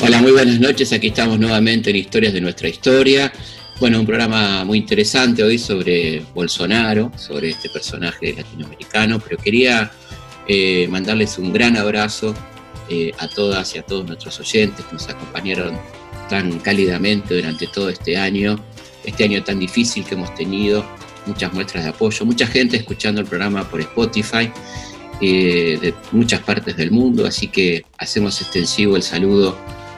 Hola, muy buenas noches. Aquí estamos nuevamente en Historias de nuestra historia. Bueno, un programa muy interesante hoy sobre Bolsonaro, sobre este personaje latinoamericano, pero quería eh, mandarles un gran abrazo eh, a todas y a todos nuestros oyentes que nos acompañaron tan cálidamente durante todo este año, este año tan difícil que hemos tenido, muchas muestras de apoyo, mucha gente escuchando el programa por Spotify eh, de muchas partes del mundo, así que hacemos extensivo el saludo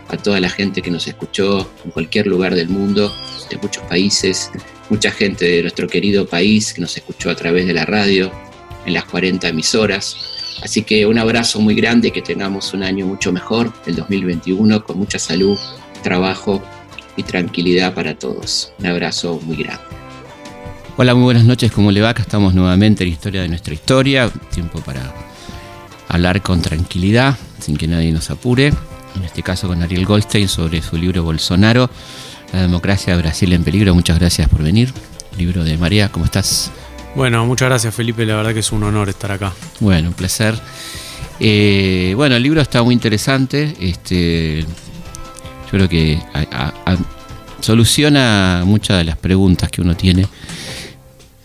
a toda la gente que nos escuchó en cualquier lugar del mundo, de muchos países, mucha gente de nuestro querido país que nos escuchó a través de la radio, en las 40 emisoras. Así que un abrazo muy grande, que tengamos un año mucho mejor, el 2021, con mucha salud, trabajo y tranquilidad para todos. Un abrazo muy grande. Hola, muy buenas noches, ¿cómo le va? Acá estamos nuevamente en Historia de nuestra historia, tiempo para hablar con tranquilidad, sin que nadie nos apure en este caso con Ariel Goldstein, sobre su libro Bolsonaro, La democracia de Brasil en peligro. Muchas gracias por venir. Libro de María, ¿cómo estás? Bueno, muchas gracias Felipe, la verdad que es un honor estar acá. Bueno, un placer. Eh, bueno, el libro está muy interesante. Este, yo creo que soluciona muchas de las preguntas que uno tiene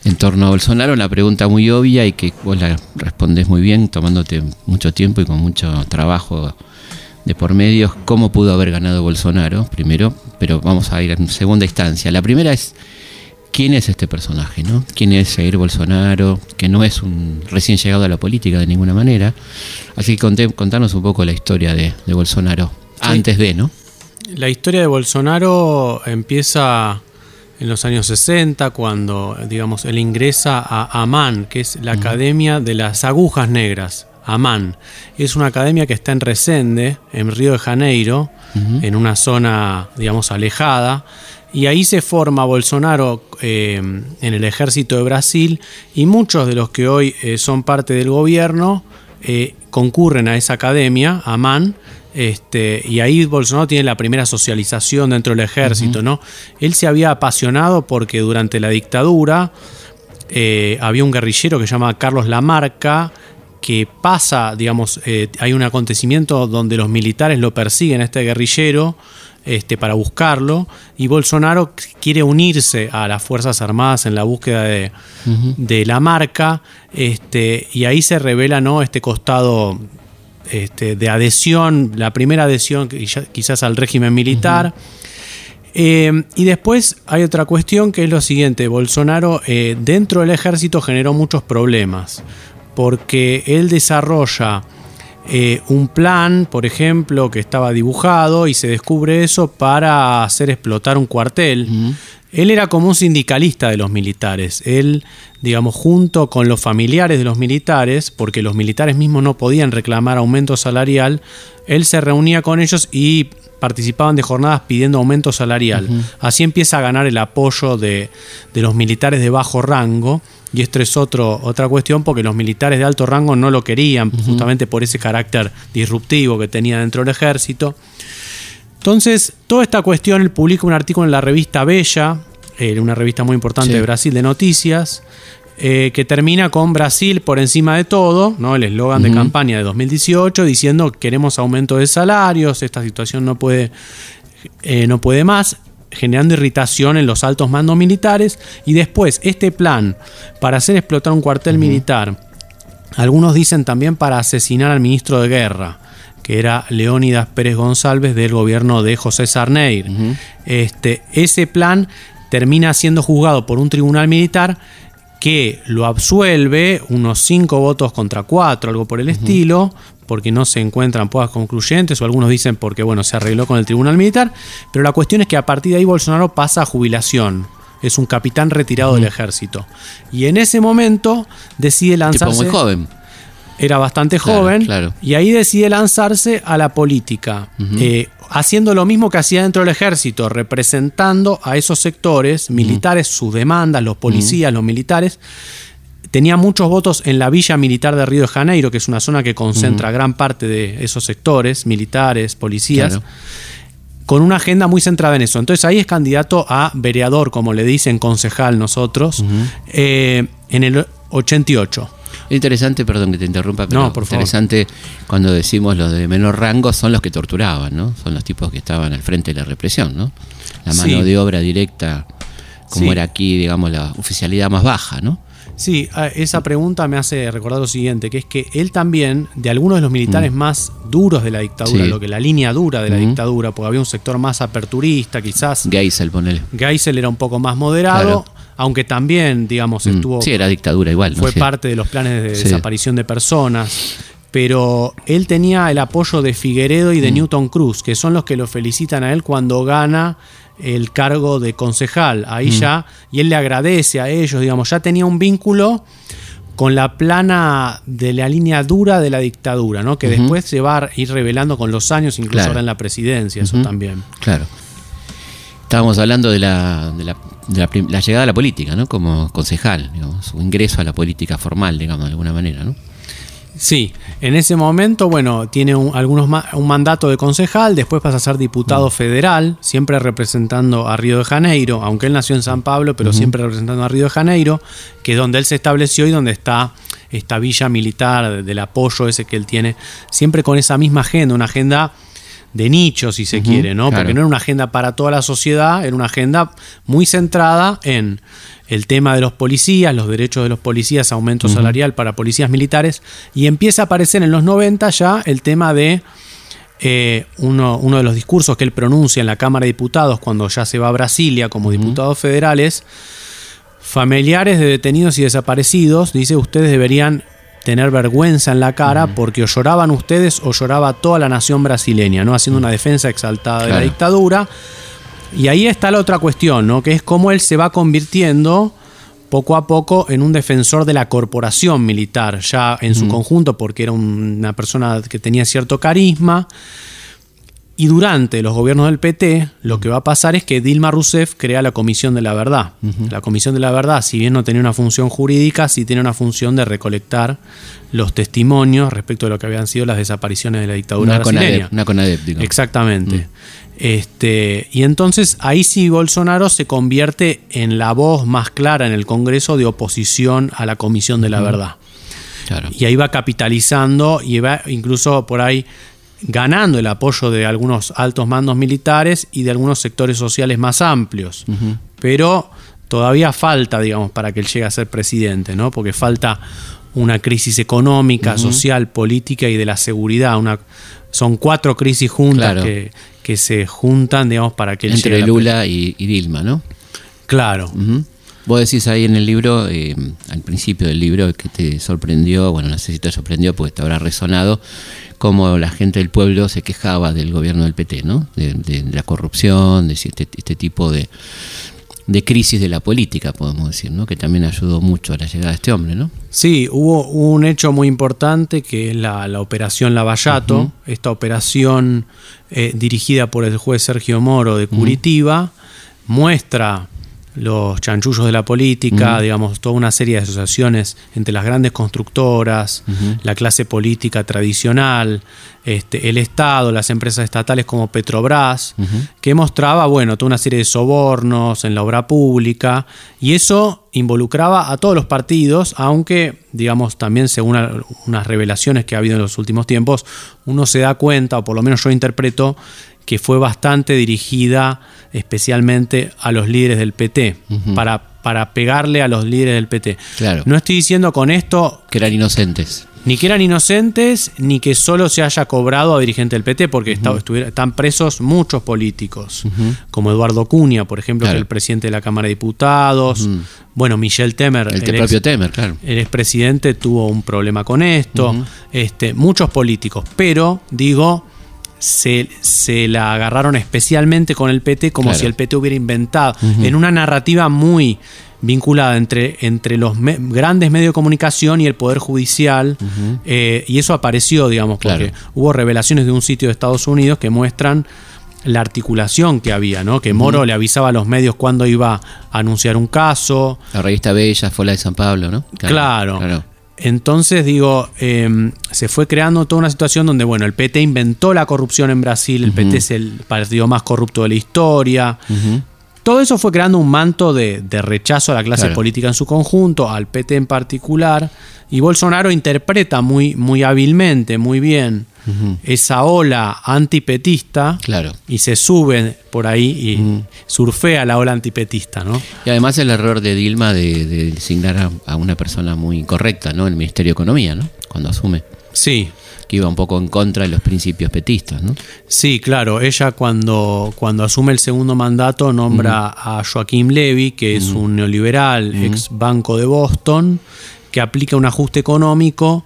en torno a Bolsonaro. Una pregunta muy obvia y que vos la respondés muy bien, tomándote mucho tiempo y con mucho trabajo de por medio cómo pudo haber ganado Bolsonaro, primero, pero vamos a ir en segunda instancia. La primera es quién es este personaje, ¿no? ¿Quién es Jair Bolsonaro? Que no es un recién llegado a la política de ninguna manera. Así que contanos un poco la historia de, Bolsonaro, antes de, ¿no? La historia de Bolsonaro empieza en los años 60, cuando, digamos, él ingresa a AMAN, que es la Academia de las Agujas Negras. AMAN. Es una academia que está en Resende, en Río de Janeiro, en una zona, digamos, alejada. Y ahí se forma Bolsonaro eh, en el ejército de Brasil y muchos de los que hoy eh, son parte del gobierno eh, concurren a esa academia, AMAN, este, y ahí Bolsonaro tiene la primera socialización dentro del ejército, ¿no? Él se había apasionado porque durante la dictadura había un guerrillero que se llama Carlos Lamarca, que pasa, digamos, eh, hay un acontecimiento donde los militares lo persiguen a este guerrillero este, para buscarlo y Bolsonaro quiere unirse a las Fuerzas Armadas en la búsqueda de, la marca este, y ahí se revela ¿no? este costado este, de adhesión, la primera adhesión quizás al régimen militar. Eh, y después hay otra cuestión que es lo siguiente, Bolsonaro eh, dentro del ejército generó muchos problemas porque él desarrolla eh, un plan, por ejemplo, que estaba dibujado y se descubre eso para hacer explotar un cuartel. Él era como un sindicalista de los militares. Él, digamos, junto con los familiares de los militares, porque los militares mismos no podían reclamar aumento salarial, él se reunía con ellos y participaban de jornadas pidiendo aumento salarial. Así empieza a ganar el apoyo de, de los militares de bajo rango y esto es otro, otra cuestión porque los militares de alto rango no lo querían, justamente por ese carácter disruptivo que tenía dentro del ejército. Entonces, toda esta cuestión, él publica un artículo en la revista Bella, eh, una revista muy importante de Brasil de noticias, eh, que termina con Brasil por encima de todo, ¿no? el eslogan de campaña de 2018, diciendo queremos aumento de salarios, esta situación no puede, eh, no puede más generando irritación en los altos mandos militares. Y después este plan para hacer explotar un cuartel militar, algunos dicen también para asesinar al ministro de guerra, que era Leónidas Pérez González del gobierno de José Sarney. este, ese plan termina siendo juzgado por un tribunal militar que lo absuelve, unos cinco votos contra cuatro, algo por el estilo, porque no se encuentran pruebas concluyentes, o algunos dicen porque bueno, se arregló con el Tribunal Militar, pero la cuestión es que a partir de ahí Bolsonaro pasa a jubilación. Es un capitán retirado del ejército. Y en ese momento decide lanzarse. Tipo muy joven. Era bastante joven. Y ahí decide lanzarse a la política. Eh, haciendo lo mismo que hacía dentro del ejército, representando a esos sectores militares, sus demandas, los policías, los militares tenía muchos votos en la Villa Militar de Río de Janeiro, que es una zona que concentra gran parte de esos sectores, militares, policías, con una agenda muy centrada en eso. Entonces ahí es candidato a vereador, como le dicen concejal nosotros. Eh, en el 88. Interesante, perdón que te interrumpa, pero No, por favor. interesante cuando decimos los de menor rango son los que torturaban, ¿no? Son los tipos que estaban al frente de la represión, ¿no? La mano Sí. de obra directa, como Sí. era aquí, digamos, la oficialidad más baja, ¿no? Sí, esa pregunta me hace recordar lo siguiente, que es que él también, de algunos de los militares más duros de la dictadura, Mm. Sí. lo que la línea dura de la Ujú. dictadura, porque había un sector más aperturista, quizás Geisel, ponele. Geisel era un poco más moderado, aunque también, digamos, Mm. estuvo Sí, era dictadura igual, ¿no? fue Sí. parte de los planes de Sí. desaparición de personas. Pero él tenía el apoyo de Figueredo y de Mm. Newton Cruz, que son los que lo felicitan a él cuando gana el cargo de concejal. Ahí Mm. ya, y él le agradece a ellos, digamos, ya tenía un vínculo con la plana de la línea dura de la dictadura, ¿no? Que después se va a ir revelando con los años, incluso Claro. ahora en la presidencia, eso también. Claro. Estábamos hablando de la, de la, de la la llegada a la política, ¿no? Como concejal, digamos, su ingreso a la política formal, digamos, de alguna manera, ¿no? Sí, en ese momento, bueno, tiene un, algunos ma- un mandato de concejal, después pasa a ser diputado federal, siempre representando a Río de Janeiro, aunque él nació en San Pablo, pero siempre representando a Río de Janeiro, que es donde él se estableció y donde está esta villa militar del apoyo ese que él tiene, siempre con esa misma agenda, una agenda de nicho, si se quiere, ¿no? claro. Porque no era una agenda para toda la sociedad, era una agenda muy centrada en el tema de los policías, los derechos de los policías, aumento salarial para policías militares, y empieza a aparecer en los 90 ya el tema de eh, uno, uno de los discursos que él pronuncia en la Cámara de Diputados cuando ya se va a Brasilia como diputados federales, familiares de detenidos y desaparecidos, dice, ustedes deberían tener vergüenza en la cara porque o lloraban ustedes o lloraba toda la nación brasileña, ¿no? Haciendo una defensa exaltada de la dictadura. Y ahí está la otra cuestión, ¿no? Que es cómo él se va convirtiendo poco a poco en un defensor de la corporación militar, ya en su conjunto, porque era un- una persona que tenía cierto carisma. Y durante los gobiernos del PT, lo que va a pasar es que Dilma Rousseff crea la Comisión de la Verdad. La Comisión de la Verdad, si bien no tenía una función jurídica, sí tiene una función de recolectar los testimonios respecto de lo que habían sido las desapariciones de la dictadura Una brasileña. CONADEP, una CONADEP, digamos. Exactamente. Este, y entonces ahí sí Bolsonaro se convierte en la voz más clara en el Congreso de oposición a la Comisión de la Verdad. Claro. Y ahí va capitalizando y va incluso por ahí ganando el apoyo de algunos altos mandos militares y de algunos sectores sociales más amplios. Pero todavía falta, digamos, para que él llegue a ser presidente, ¿no? Porque falta una crisis económica, social, política y de la seguridad. Una, son cuatro crisis juntas Claro. que, que se juntan, digamos, para que él llegue a Entre la Lula y, y Dilma, ¿no? Claro. Ujú. Vos decís ahí en el libro, eh, al principio del libro, que te sorprendió, bueno, no sé si te sorprendió porque te habrá resonado, cómo la gente del pueblo se quejaba del gobierno del PT, ¿no? De, de- de la corrupción, de este, este tipo de, de crisis de la política, podemos decir, ¿no? Que también ayudó mucho a la llegada de este hombre, ¿no? Sí, hubo un hecho muy importante que es la, la operación Lavallato, esta operación eh, dirigida por el juez Sergio Moro de Curitiba, muestra los chanchullos de la política, digamos, toda una serie de asociaciones entre las grandes constructoras, la clase política tradicional, este, el Estado, las empresas estatales como Petrobras, que mostraba, bueno, toda una serie de sobornos en la obra pública, y eso involucraba a todos los partidos, aunque, digamos, también según unas revelaciones que ha habido en los últimos tiempos, uno se da cuenta, o por lo menos yo interpreto, que fue bastante dirigida especialmente a los líderes del PT, para, para pegarle a los líderes del PT. Claro. No estoy diciendo con esto Que eran inocentes. ni que eran inocentes, ni que solo se haya cobrado a dirigentes del PT, porque están presos muchos políticos, como Eduardo Cunha, por ejemplo, Claro. que es el presidente de la Cámara de Diputados, bueno, Michel Temer, El, el ex- propio Temer, claro. el expresidente tuvo un problema con esto, este, muchos políticos, pero digo, se, se la agarraron especialmente con el PT como Claro. si el PT hubiera inventado, en una narrativa muy vinculada entre, entre los me- grandes medios de comunicación y el Poder Judicial, eh, y eso apareció, digamos, porque Claro. hubo revelaciones de un sitio de Estados Unidos que muestran la articulación que había, ¿no? Que Moro le avisaba a los medios cuándo iba a anunciar un caso, La revista Bella fue la de San Pablo, ¿no? Claro. Entonces, digo, eh, se fue creando toda una situación donde, bueno, el PT inventó la corrupción en Brasil, el PT es el partido más corrupto de la historia, Todo eso fue creando un manto de, de rechazo a la clase política en su conjunto, al PT en particular, y Bolsonaro interpreta muy, muy hábilmente, muy bien, esa ola antipetista claro. y se sube por ahí y surfea la ola antipetista. ¿no? Y además el error de Dilma de, designar a, una persona muy correcta ¿no? el Ministerio de Economía, ¿no? cuando asume. Sí, que iba un poco en contra de los principios petistas, ¿no? Sí, claro. Ella cuando, cuando asume el segundo mandato nombra a Joaquín Levy, que es un neoliberal, ex Banco de Boston, que aplica un ajuste económico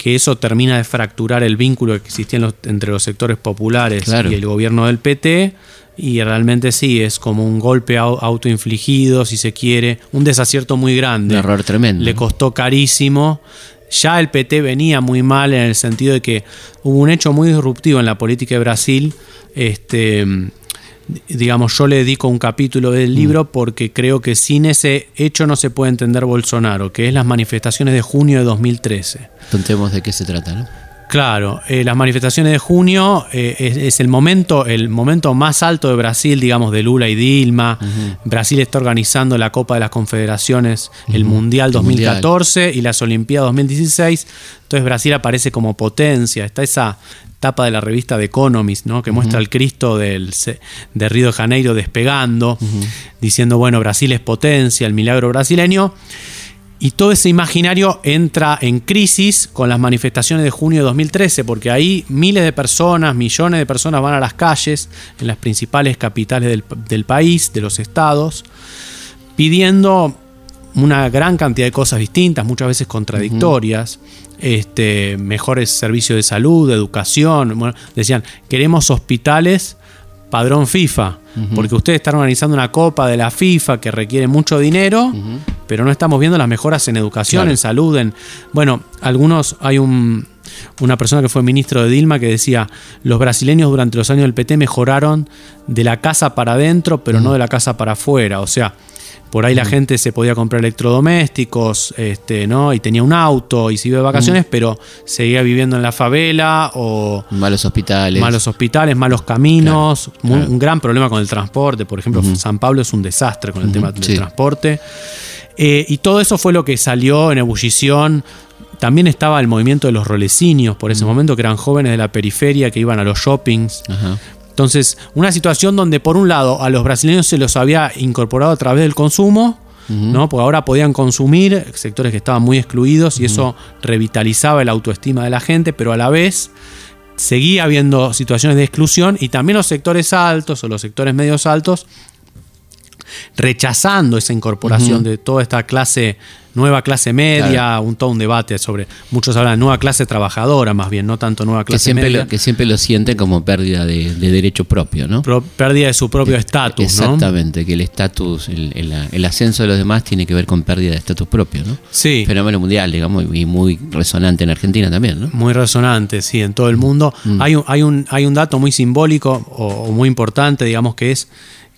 que eso termina de fracturar el vínculo que existía entre los sectores populares y el gobierno del PT. Y realmente sí, es como un golpe autoinfligido, si se quiere, un desacierto muy grande. Un error tremendo. Le costó carísimo. Ya el PT venía muy mal en el sentido de que hubo un hecho muy disruptivo en la política de Brasil. Este, digamos, yo le dedico un capítulo del libro mm. porque creo que sin ese hecho no se puede entender Bolsonaro, que es las manifestaciones de junio de 2013. Contemos de qué se trata, ¿no? Claro, eh, las manifestaciones de junio eh, es, el momento, el momento más alto de Brasil, digamos, de Lula y Dilma. Brasil está organizando la Copa de las Confederaciones, el Mundial 2014 y las Olimpiadas 2016. Entonces Brasil aparece como potencia. Está esa tapa de la revista The Economist, ¿no? que muestra al Cristo del, de Río de Janeiro despegando, diciendo, bueno, Brasil es potencia, el milagro brasileño. Y todo ese imaginario entra en crisis con las manifestaciones de junio de 2013, porque ahí miles de personas, millones de personas van a las calles en las principales capitales del, país, de los estados, pidiendo una gran cantidad de cosas distintas, muchas veces contradictorias este, mejores servicios de salud, de educación. decían, queremos hospitales padrón FIFA, porque ustedes están organizando una copa de la FIFA que requiere mucho dinero, pero no estamos viendo las mejoras en educación, en salud, en... Bueno, algunos, hay un, una persona que fue ministro de Dilma que decía, los brasileños durante los años del PT mejoraron de la casa para adentro, pero no de la casa para afuera, o sea, por ahí la gente se podía comprar electrodomésticos, este, ¿no? Y tenía un auto y se iba de vacaciones, pero seguía viviendo en la favela o. Malos hospitales. Malos hospitales, malos caminos. Un gran problema con el transporte. Por ejemplo, San Pablo es un desastre con el tema del transporte. Eh, y todo eso fue lo que salió en ebullición. También estaba el movimiento de los rolecinios por ese momento, que eran jóvenes de la periferia que iban a los shoppings. Ajá. Entonces, una situación donde por un lado a los brasileños se los había incorporado a través del consumo, ¿no? Porque ahora podían consumir sectores que estaban muy excluidos y eso revitalizaba la autoestima de la gente, pero a la vez seguía habiendo situaciones de exclusión y también los sectores altos o los sectores medios altos rechazando esa incorporación de toda esta clase nueva clase media, un todo un debate sobre, muchos hablan de nueva clase trabajadora más bien, no tanto nueva clase que siempre media. Lo, que siempre lo sienten como pérdida de, derecho propio, ¿no? pérdida de su propio estatus, Exactamente, que el estatus, el, ascenso de los demás tiene que ver con pérdida de estatus propio, ¿no? Sí. Fenómeno mundial, digamos, y muy resonante en Argentina también, ¿no? Muy resonante, sí, en todo el mundo. Mm. Hay, un, hay, un, hay un dato muy simbólico o muy importante, digamos, que es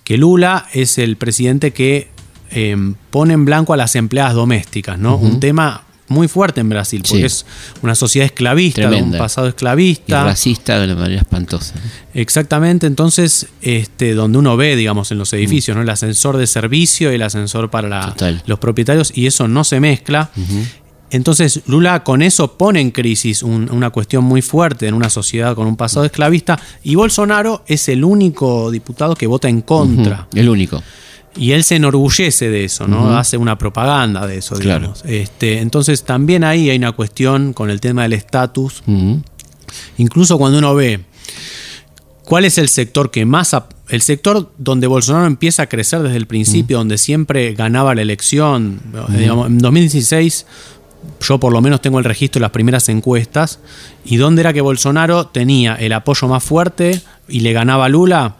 que Lula es el presidente que Em, pone en blanco a las empleadas domésticas, ¿no? Un tema muy fuerte en Brasil, porque es una sociedad esclavista, un pasado esclavista. Y racista de una manera espantosa. Exactamente, entonces, este, donde uno ve, digamos, en los edificios, mm. ¿no? El ascensor de servicio y el ascensor para los propietarios, y eso no se mezcla. Entonces Lula con eso pone en crisis una cuestión muy fuerte en una sociedad con un pasado esclavista y Bolsonaro es el único diputado que vota en contra. El único. Y él se enorgullece de eso, ¿no? Hace una propaganda de eso, digamos. Este, entonces también ahí hay una cuestión con el tema del estatus. Incluso cuando uno ve cuál es el sector que más... El sector donde Bolsonaro empieza a crecer desde el principio, donde siempre ganaba la elección. en 2016 yo por lo menos tengo el registro de las primeras encuestas, y donde era que Bolsonaro tenía el apoyo más fuerte y le ganaba a Lula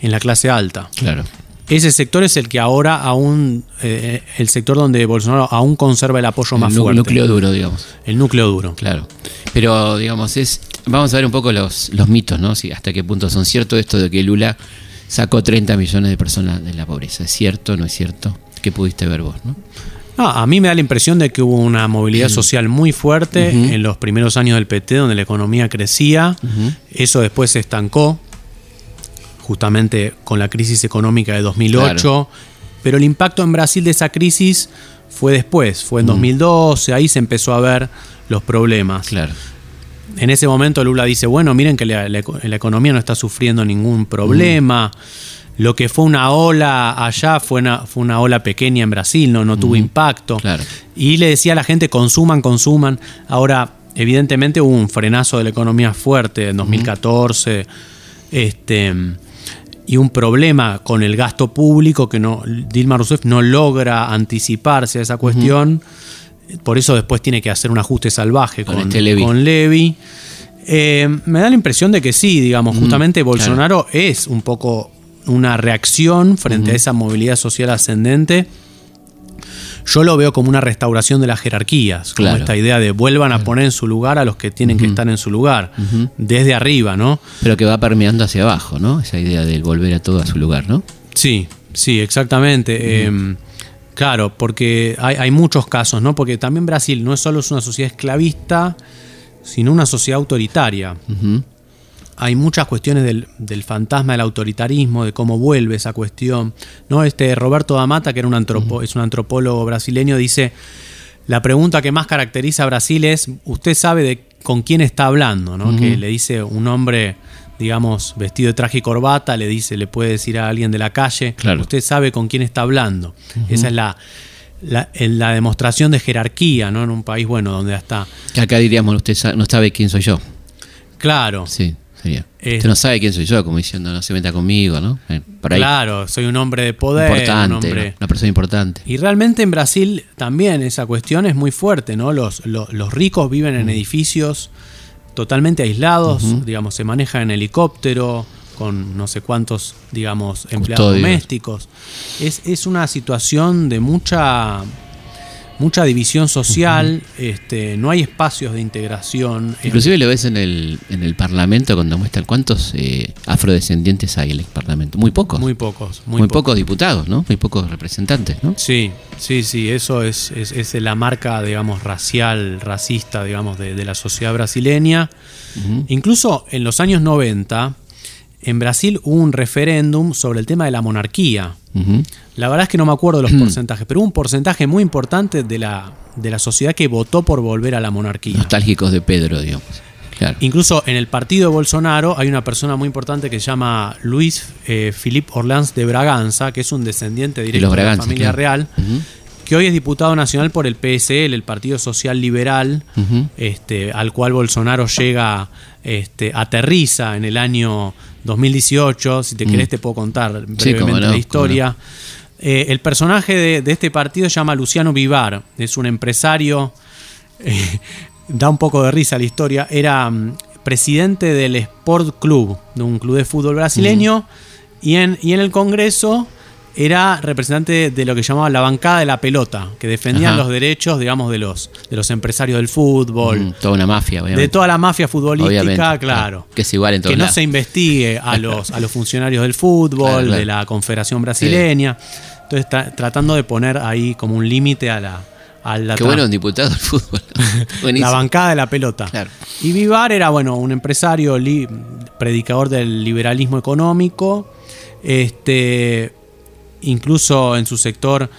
en la clase alta. Claro. Ese sector es el que ahora aún, eh, el sector donde Bolsonaro aún conserva el apoyo más fuerte. El núcleo duro, digamos. El núcleo duro. Claro. Pero, digamos, es vamos a ver un poco los, los mitos, ¿no? Si hasta qué punto son ciertos esto de que Lula sacó 30 millones de personas de la pobreza. ¿Es cierto no es cierto? ¿Qué pudiste ver vos, no? A mí me da la impresión de que hubo una movilidad social muy fuerte en los primeros años del PT, donde la economía crecía. Eso después se estancó justamente con la crisis económica de 2008. Pero el impacto en Brasil de esa crisis fue después, fue en 2012, ahí se empezó a ver los problemas. Claro. En ese momento Lula dice, bueno, miren que la, la- la economía no está sufriendo ningún problema. Lo que fue una ola allá fue una, fue una ola pequeña en Brasil, no, no tuvo impacto. Claro. Y le decía a la gente, consuman, consuman. Ahora, evidentemente hubo un frenazo de la economía fuerte en 2014. Este, y un problema con el gasto público que no Dilma Rousseff no logra anticiparse a esa cuestión. Por eso después tiene que hacer un ajuste salvaje Con con, este Levy. con Levy. Eh, me da la impresión de que sí, digamos, justamente Bolsonaro es un poco una reacción frente a esa movilidad social ascendente. Yo lo veo como una restauración de las jerarquías, como Claro. esta idea de vuelvan a poner en su lugar a los que tienen que estar en su lugar, desde arriba, ¿no? Pero que va permeando hacia abajo, ¿no? Esa idea del volver a todo a su lugar, ¿no? Sí, sí, exactamente. Eh, claro, porque hay, hay muchos casos, ¿no? Porque también Brasil no es solo es una sociedad esclavista, sino una sociedad autoritaria. Ujú. Hay muchas cuestiones del, del fantasma del autoritarismo, de cómo vuelve esa cuestión. ¿no? Este Roberto Damata, que era un antropo- es un antropólogo brasileño, dice, la pregunta que más caracteriza a Brasil es, usted sabe de con quién está hablando, ¿no? Que le dice un hombre, digamos, vestido de traje y corbata, le dice, le puede decir a alguien de la calle, Claro. usted sabe con quién está hablando. Esa es la, la, la demostración de jerarquía, ¿no? En un país, bueno, donde está... Que acá diríamos, usted no sabe quién soy yo. Claro, Sí, sería. Eh, usted no sabe quién soy yo, como diciendo, no se meta conmigo, ¿no? Eh, Por ahí. claro, soy un hombre de poder, un hombre... ¿no? una persona importante. Y realmente en Brasil también esa cuestión es muy fuerte, ¿no? Los, los, los ricos viven en edificios totalmente aislados, digamos, se maneja en helicóptero, con no sé cuántos, digamos, empleados Custodios. domésticos. Es, es una situación de mucha mucha división social, este, no hay espacios de integración. Inclusive lo ves en el, en el Parlamento cuando muestran cuántos eh, afrodescendientes hay en el Parlamento. Muy pocos. muy pocos, Muy, muy, pocos diputados, ¿no? Muy pocos representantes, ¿no? Sí, sí, sí, eso es, es, es la marca, digamos, racial, racista, digamos, de, de la sociedad brasileña. Incluso en los años 90, en Brasil hubo un referéndum sobre el tema de la monarquía. La verdad es que no me acuerdo los porcentajes, pero hubo un porcentaje muy importante de la, de la sociedad que votó por volver a la monarquía. Nostálgicos de Pedro, digamos. Claro. Incluso en el partido de Bolsonaro hay una persona muy importante que se llama Luis eh, Philippe Orleans de Braganza, que es un descendiente directo de, Braganza, la familia claro. real, que hoy es diputado nacional por el PSL, el Partido Social Liberal, este, al cual Bolsonaro llega, este, aterriza en el año 2018. Si te querés te puedo contar brevemente no, la historia. Eh, el personaje de, de este partido se llama Luciano Vivar, es un empresario, eh, da un poco de risa la historia, era mm, presidente del Sport Club, de un club de fútbol brasileño, y, en, y en el Congreso era representante de lo que llamaba la bancada de la pelota, que defendían Ajá. los derechos, digamos, de los, de los empresarios del fútbol, Mm, toda una mafia, obviamente. de toda la mafia futbolística, Obviamente, claro. Que es igual en todos Que no se investigue a los, a los funcionarios del fútbol, Claro, claro. de la Confederación Brasileña. Entonces, tra- tratando de poner ahí como un límite a la, a la, Qué bueno un diputado del fútbol. Buenísimo. la bancada de la pelota. Claro. Y Vivar era, bueno, un empresario, predicador del liberalismo económico. Este, incluso en su sector,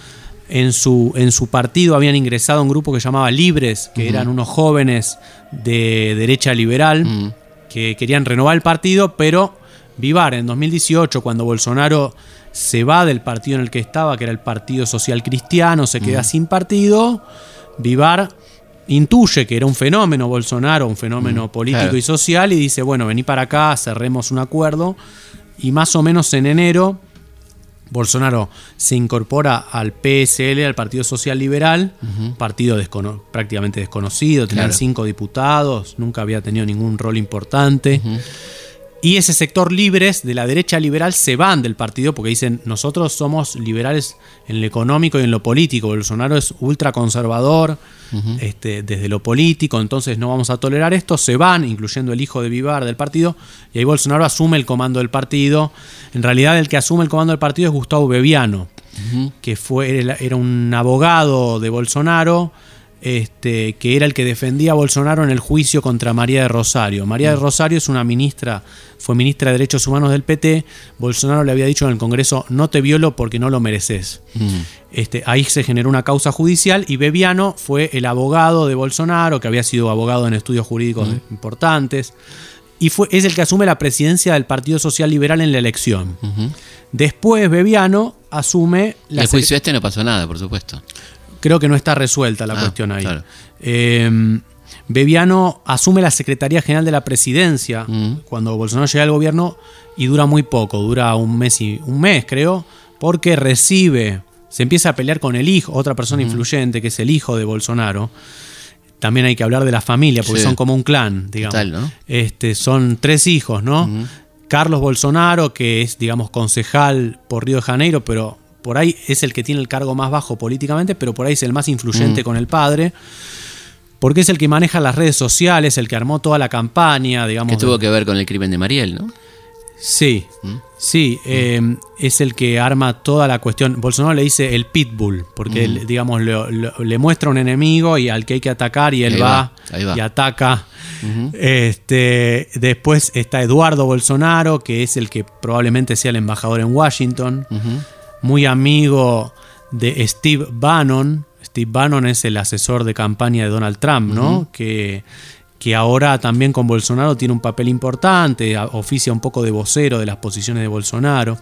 en su, en su partido habían ingresado un grupo que llamaba Libres, que eran unos jóvenes de derecha liberal que querían renovar el partido, pero Vivar en 2018, cuando Bolsonaro se va del partido en el que estaba, que era el Partido Social Cristiano, se queda sin partido, Vivar intuye que era un fenómeno Bolsonaro, un fenómeno político claro. y social, y dice, bueno, vení para acá, cerremos un acuerdo, y más o menos en enero Bolsonaro se incorpora al PSL, al Partido Social Liberal, partido descono- prácticamente desconocido, tenía Claro. cinco diputados, nunca había tenido ningún rol importante. Y ese sector libres de la derecha liberal se van del partido porque dicen, nosotros somos liberales en lo económico y en lo político. Bolsonaro es ultraconservador este, desde lo político, entonces no vamos a tolerar esto. Se van, incluyendo el hijo de Vivar del partido, y ahí Bolsonaro asume el comando del partido. En realidad el que asume el comando del partido es Gustavo Bebiano, que fue, era era un abogado de Bolsonaro, este, que era el que defendía a Bolsonaro en el juicio contra María de Rosario. María de Mm. Rosario es una ministra, fue ministra de Derechos Humanos del PT. Bolsonaro le había dicho en el Congreso, no te violo porque no lo mereces. Mm. Este, ahí se generó una causa judicial y Bebiano fue el abogado de Bolsonaro, que había sido abogado en estudios jurídicos importantes, y fue, es el que asume la presidencia del Partido Social Liberal en la elección. Después Bebiano asume la el juicio este no pasó nada, por supuesto. Creo que no está resuelta la Ah, cuestión ahí. claro. Eh, Bebiano asume la Secretaría General de la Presidencia Mm. cuando Bolsonaro llega al gobierno y dura muy poco, dura un mes y un mes creo, porque recibe, se empieza a pelear con el hijo, otra persona influyente que es el hijo de Bolsonaro. También hay que hablar de la familia, porque Sí. son como un clan, digamos. Total, ¿no? Este, son tres hijos, ¿no? Carlos Bolsonaro, que es, digamos, concejal por Río de Janeiro, pero por ahí es el que tiene el cargo más bajo políticamente, pero por ahí es el más influyente con el padre. Porque es el que maneja las redes sociales, el que armó toda la campaña, digamos. Que tuvo que ver con el crimen de Mariel, ¿no? Sí, sí, eh, es el que arma toda la cuestión. Bolsonaro le dice el pitbull, porque él, digamos, lo- lo- le muestra un enemigo y al que hay que atacar y él Ahí va, va, ahí va. y ataca. este, después está Eduardo Bolsonaro, que es el que probablemente sea el embajador en Washington, muy amigo de Steve Bannon. Steve Bannon es el asesor de campaña de Donald Trump, ¿no? que, que ahora también con Bolsonaro tiene un papel importante, oficia un poco de vocero de las posiciones de Bolsonaro.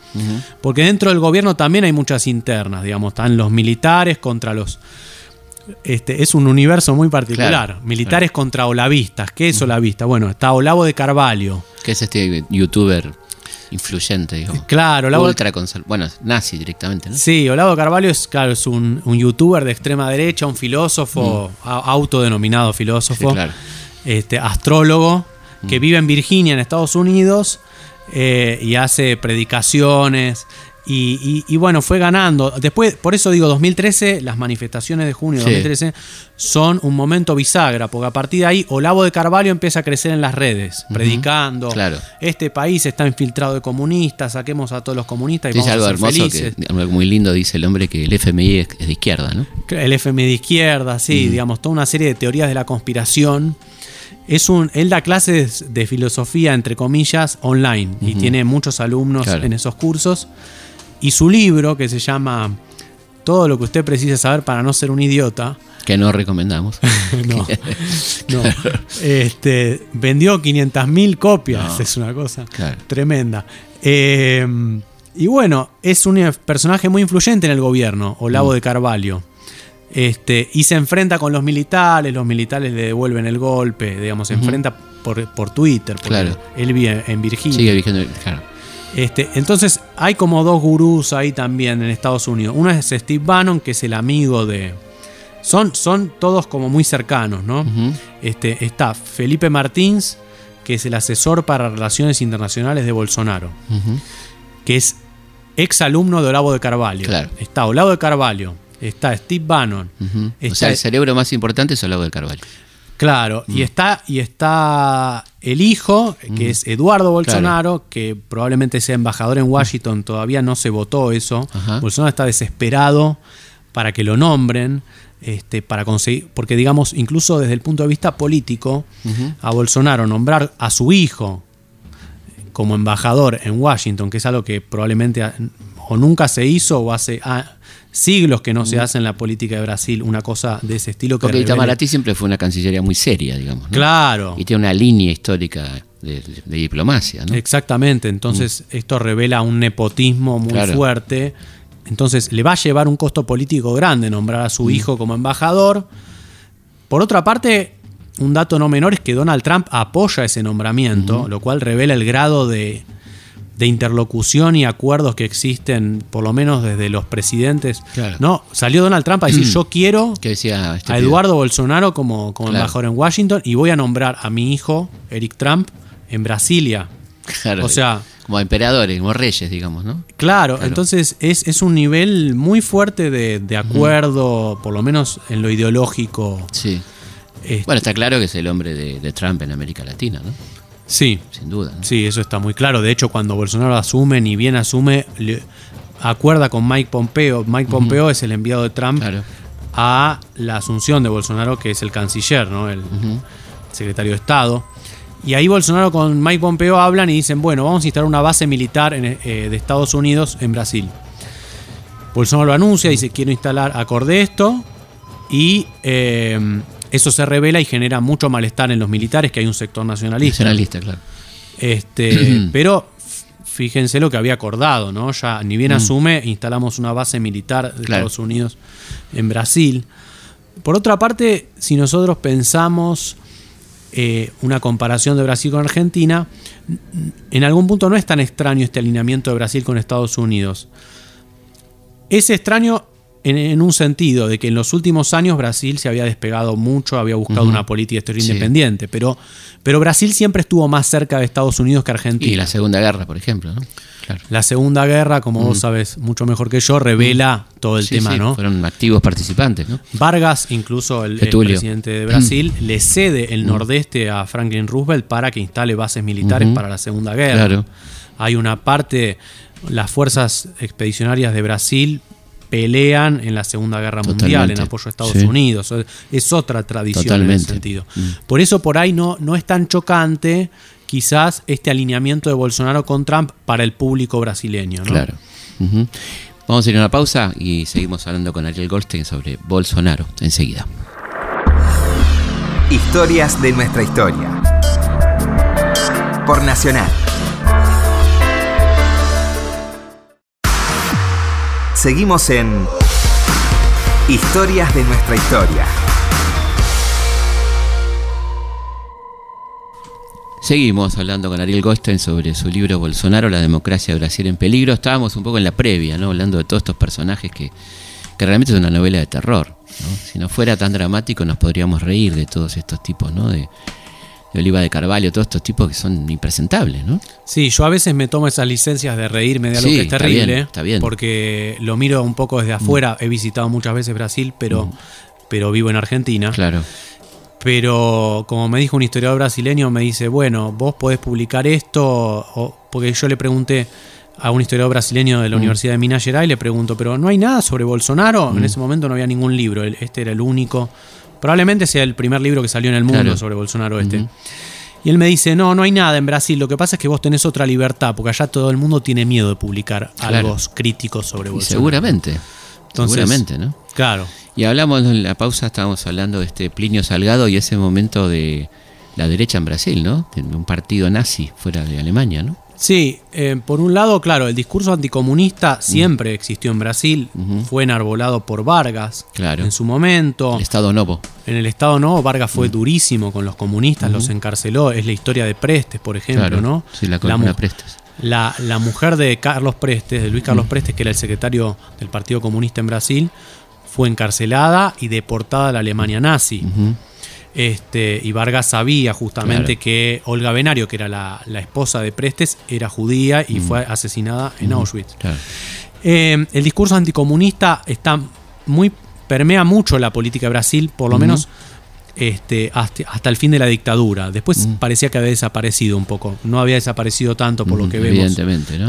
Porque dentro del gobierno también hay muchas internas, digamos, están los militares contra los... Este, es un universo muy particular. Claro, militares contra olavistas. ¿Qué es olavista? Bueno, está Olavo de Carvalho. Que es este youtuber influyente, digo. Claro, Olavo Ultra Bueno, nazi directamente, ¿no? Sí, Olavo Carvalho es, claro, es un, un youtuber de extrema derecha, un filósofo, a- autodenominado filósofo, Mm. Sí, claro. este, astrólogo, Mm. que vive en Virginia, en Estados Unidos, eh, y hace predicaciones. Y, y- y bueno, fue ganando. Después, por eso digo, 2013, las manifestaciones de junio de Sí. 2013 son un momento bisagra, porque a partir de ahí Olavo de Carvalho empieza a crecer en las redes, predicando. Claro. Este país está infiltrado de comunistas, saquemos a todos los comunistas y vamos algo a ser hermoso, felices. que, algo muy lindo dice el hombre que el FMI es, de izquierda, ¿no? El FMI de izquierda, sí, digamos, toda una serie de teorías de la conspiración. Es un, él da clases de filosofía, entre comillas, online y tiene muchos alumnos Claro. en esos cursos. Y su libro, que se llama Todo lo que usted precisa saber para no ser un idiota, Que no recomendamos. no, no, este, vendió 500.000 copias, es una cosa Claro. tremenda. Eh, y bueno, es un personaje muy influyente en el gobierno, Olavo de Carvalho. Este, y se enfrenta con los militares, los militares le devuelven el golpe, digamos, se enfrenta por, por Twitter, porque Claro. él vive en Virginia. Sigue vigente, claro. Este, entonces hay como dos gurús ahí también en Estados Unidos. Uno es Steve Bannon, que es el amigo de... Son, son todos como muy cercanos, ¿no? Este, está Felipe Martins, que es el asesor para relaciones internacionales de Bolsonaro, que es ex alumno de Olavo de Carvalho. Claro. Está Olavo de Carvalho, está Steve Bannon. O está- sea, el cerebro más importante es Olavo del Carvalho. Claro, Mm. y está y está el hijo, que es Eduardo Bolsonaro, que probablemente sea embajador en Washington, todavía no se votó eso. Ajá. Bolsonaro está desesperado para que lo nombren, este, para conseguir, porque digamos, incluso desde el punto de vista político, a Bolsonaro nombrar a su hijo como embajador en Washington, que es algo que probablemente o nunca se hizo o hace siglos que no se hace en la política de Brasil, una cosa de ese estilo que Porque revele- Itamaraty siempre fue una cancillería muy seria, digamos. ¿no? Claro. Y tiene una línea histórica de, de diplomacia, ¿no? Exactamente, entonces esto revela un nepotismo muy Claro. fuerte. Entonces le va a llevar un costo político grande nombrar a su hijo como embajador. Por otra parte, un dato no menor es que Donald Trump apoya ese nombramiento, lo cual revela el grado de, de interlocución y acuerdos que existen, por lo menos desde los presidentes. Claro. No, salió Donald Trump a decir, yo quiero decía este a pibe. Eduardo Bolsonaro como, como Claro. embajador en Washington y voy a nombrar a mi hijo, Eric Trump, en Brasilia. Claro, o sea- como emperadores, como reyes, digamos, ¿no? Claro, Claro. entonces es, es un nivel muy fuerte de, de acuerdo, por lo menos en lo ideológico. Sí. Este, Bueno, está claro que es el hombre de, de Trump en América Latina, ¿no? Sí, Sin duda. ¿no? sí, eso está muy claro. De hecho, cuando Bolsonaro asume, ni bien asume, le- acuerda con Mike Pompeo. Mike Pompeo es el enviado de Trump Claro. a la asunción de Bolsonaro, que es el canciller, ¿no? el secretario de Estado. Y ahí Bolsonaro con Mike Pompeo hablan y dicen, bueno, vamos a instalar una base militar eh, de Estados Unidos en Brasil. Bolsonaro lo anuncia, dice, quiero instalar, acorde esto, y eh, eso se revela y genera mucho malestar en los militares, que hay un sector nacionalista. Nacionalista, claro. Este, pero fíjense lo que había acordado, ¿no? Ya ni bien mm. asume, instalamos una base militar de Estados Unidos en Brasil. Por otra parte, si nosotros pensamos eh, una comparación de Brasil con Argentina, en algún punto no es tan extraño este alineamiento de Brasil con Estados Unidos. Es extraño en, un sentido de que en los últimos años Brasil se había despegado mucho, había buscado una política exterior independiente, pero, pero Brasil siempre estuvo más cerca de Estados Unidos que Argentina. Y la Segunda Guerra, por ejemplo, ¿no? La Segunda Guerra, como vos sabes mucho mejor que yo, revela todo el tema, ¿no? Fueron activos participantes, ¿no? Vargas, incluso el, presidente de Brasil, le cede el nordeste a Franklin Roosevelt para que instale bases militares para la Segunda Guerra. Claro. Hay una parte, las fuerzas expedicionarias de Brasil pelean en la Segunda Guerra Mundial en apoyo a Estados Unidos. Es otra tradición en ese sentido. Mm. Por eso por ahí no, no es tan chocante quizás este alineamiento de Bolsonaro con Trump para el público brasileño. Claro. Vamos a ir a una pausa y seguimos hablando con Ariel Goldstein sobre Bolsonaro enseguida. Historias de nuestra historia. Por Nacional. Seguimos en Historias de nuestra historia. Seguimos hablando con Ariel Gosten sobre su libro Bolsonaro, la democracia de Brasil en peligro. Estábamos un poco en la previa, ¿no? Hablando de todos estos personajes que, realmente es una novela de terror. Si no fuera tan dramático nos podríamos reír de todos estos tipos, ¿no? De, Oliva de Carvalho, todos estos tipos que son impresentables, ¿no? Sí, yo a veces me tomo esas licencias de reírme de algo que es terrible, está bien, porque lo miro un poco desde afuera. Mm. He visitado muchas veces Brasil, pero, mm. pero vivo en Argentina. Claro. Pero como me dijo un historiador brasileño, me dice, bueno, vos podés publicar esto, porque yo le pregunté a un historiador brasileño de la mm. Universidad de Minas Gerais, le pregunto, pero ¿no hay nada sobre Bolsonaro? En ese momento no había ningún libro, este era el único Probablemente sea el primer libro que salió en el mundo sobre Bolsonaro este. Y él me dice, no, no hay nada en Brasil, lo que pasa es que vos tenés otra libertad, porque allá todo el mundo tiene miedo de publicar algo crítico sobre Bolsonaro. seguramente, seguramente, ¿no? Claro. Y hablamos en la pausa, estábamos hablando de este Plinio Salgado y ese momento de la derecha en Brasil, ¿no? De un partido nazi fuera de Alemania, ¿no? Sí, eh, por un lado, claro, el discurso anticomunista siempre existió en Brasil, fue enarbolado por Vargas claro. en su momento. El Estado Novo. En el Estado Novo, Vargas fue durísimo con los comunistas, los encarceló. Es la historia de Prestes, por ejemplo, ¿no? Sí, la, la, Prestes. La, la, mujer de Carlos Prestes, de Luis Carlos Prestes, que era el secretario del Partido Comunista en Brasil, fue encarcelada y deportada a la Alemania nazi. Este, y Vargas sabía justamente que Olga Benario, que era la, esposa de Prestes, era judía y mm. fue asesinada en Auschwitz. Eh, el discurso anticomunista está muy, permea mucho la política de Brasil, por lo menos este, hasta, el fin de la dictadura. Después parecía que había desaparecido un poco. No había desaparecido tanto por lo que vemos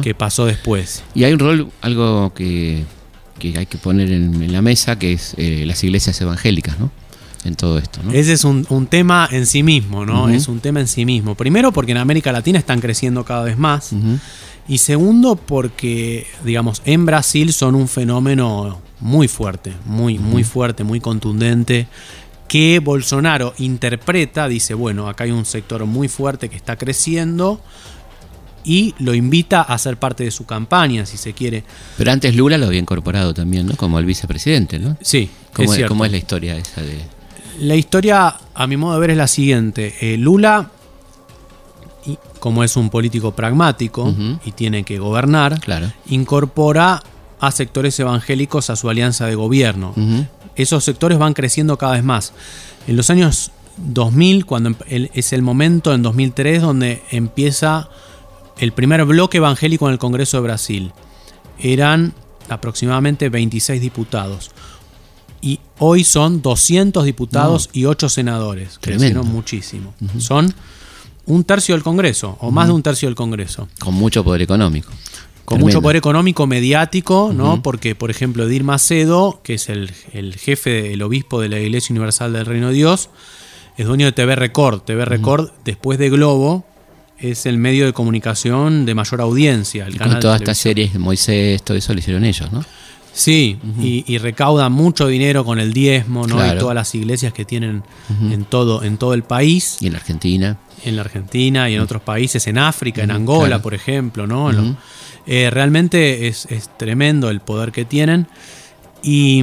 que pasó después. Y hay un rol, algo que, hay que poner en, la mesa, que es eh, las iglesias evangélicas, ¿no? En todo esto. ¿no? Ese es un, tema en sí mismo, ¿no? Es un tema en sí mismo. Primero porque en América Latina están creciendo cada vez más. Y segundo porque, digamos, en Brasil son un fenómeno muy fuerte, muy, muy fuerte, muy contundente que Bolsonaro interpreta, dice, bueno, acá hay un sector muy fuerte que está creciendo y lo invita a ser parte de su campaña, si se quiere. Pero antes Lula lo había incorporado también, ¿no? Como el vicepresidente, ¿no? Sí, ¿Cómo es, ¿cómo es la historia esa de...? La historia, a mi modo de ver, es la siguiente. Eh, Lula, como es un político pragmático y tiene que gobernar, incorpora a sectores evangélicos a su alianza de gobierno. Esos sectores van creciendo cada vez más. En los años 2000, cuando es el momento, en 2003, donde empieza el primer bloque evangélico en el Congreso de Brasil. Eran aproximadamente 26 diputados hoy son 200 diputados y 8 senadores. Crecieron muchísimo. Son un tercio del Congreso, o más de un tercio del Congreso. Con mucho poder económico. con mucho poder económico, mediático, ¿no? Porque, por ejemplo, Edir Macedo, que es el, jefe, el obispo de la Iglesia Universal del Reino de Dios, es dueño de TV Record. TV Record, después de Globo, es el medio de comunicación de mayor audiencia. El y con todas estas series de Moisés, todo eso lo hicieron ellos, ¿no? Sí, y, recaudan mucho dinero con el diezmo, ¿no? Y todas las iglesias que tienen en, todo, en todo el país. Y en la Argentina. En la Argentina y en otros países, en África, en Angola, por ejemplo, ¿no? Eh, realmente es, tremendo el poder que tienen. Y,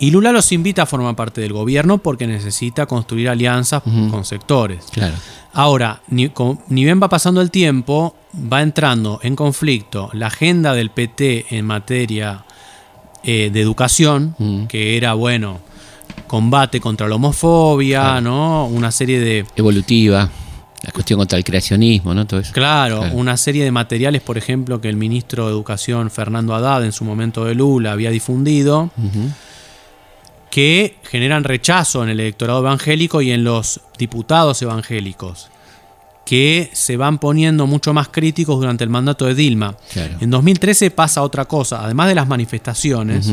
Lula los invita a formar parte del gobierno porque necesita construir alianzas con sectores. Claro. Ahora, ni, bien va pasando el tiempo, va entrando en conflicto la agenda del PT en materia eh, de educación, que era, bueno, combate contra la homofobia, ¿no? Una serie de... Evolutiva. La cuestión contra el creacionismo, ¿no? Todo eso. Claro, una serie de materiales, por ejemplo, que el ministro de Educación, Fernando Haddad, en su momento de Lula, había difundido, que generan rechazo en el electorado evangélico y en los diputados evangélicos, que se van poniendo mucho más críticos durante el mandato de Dilma. En 2013 pasa otra cosa, además de las manifestaciones.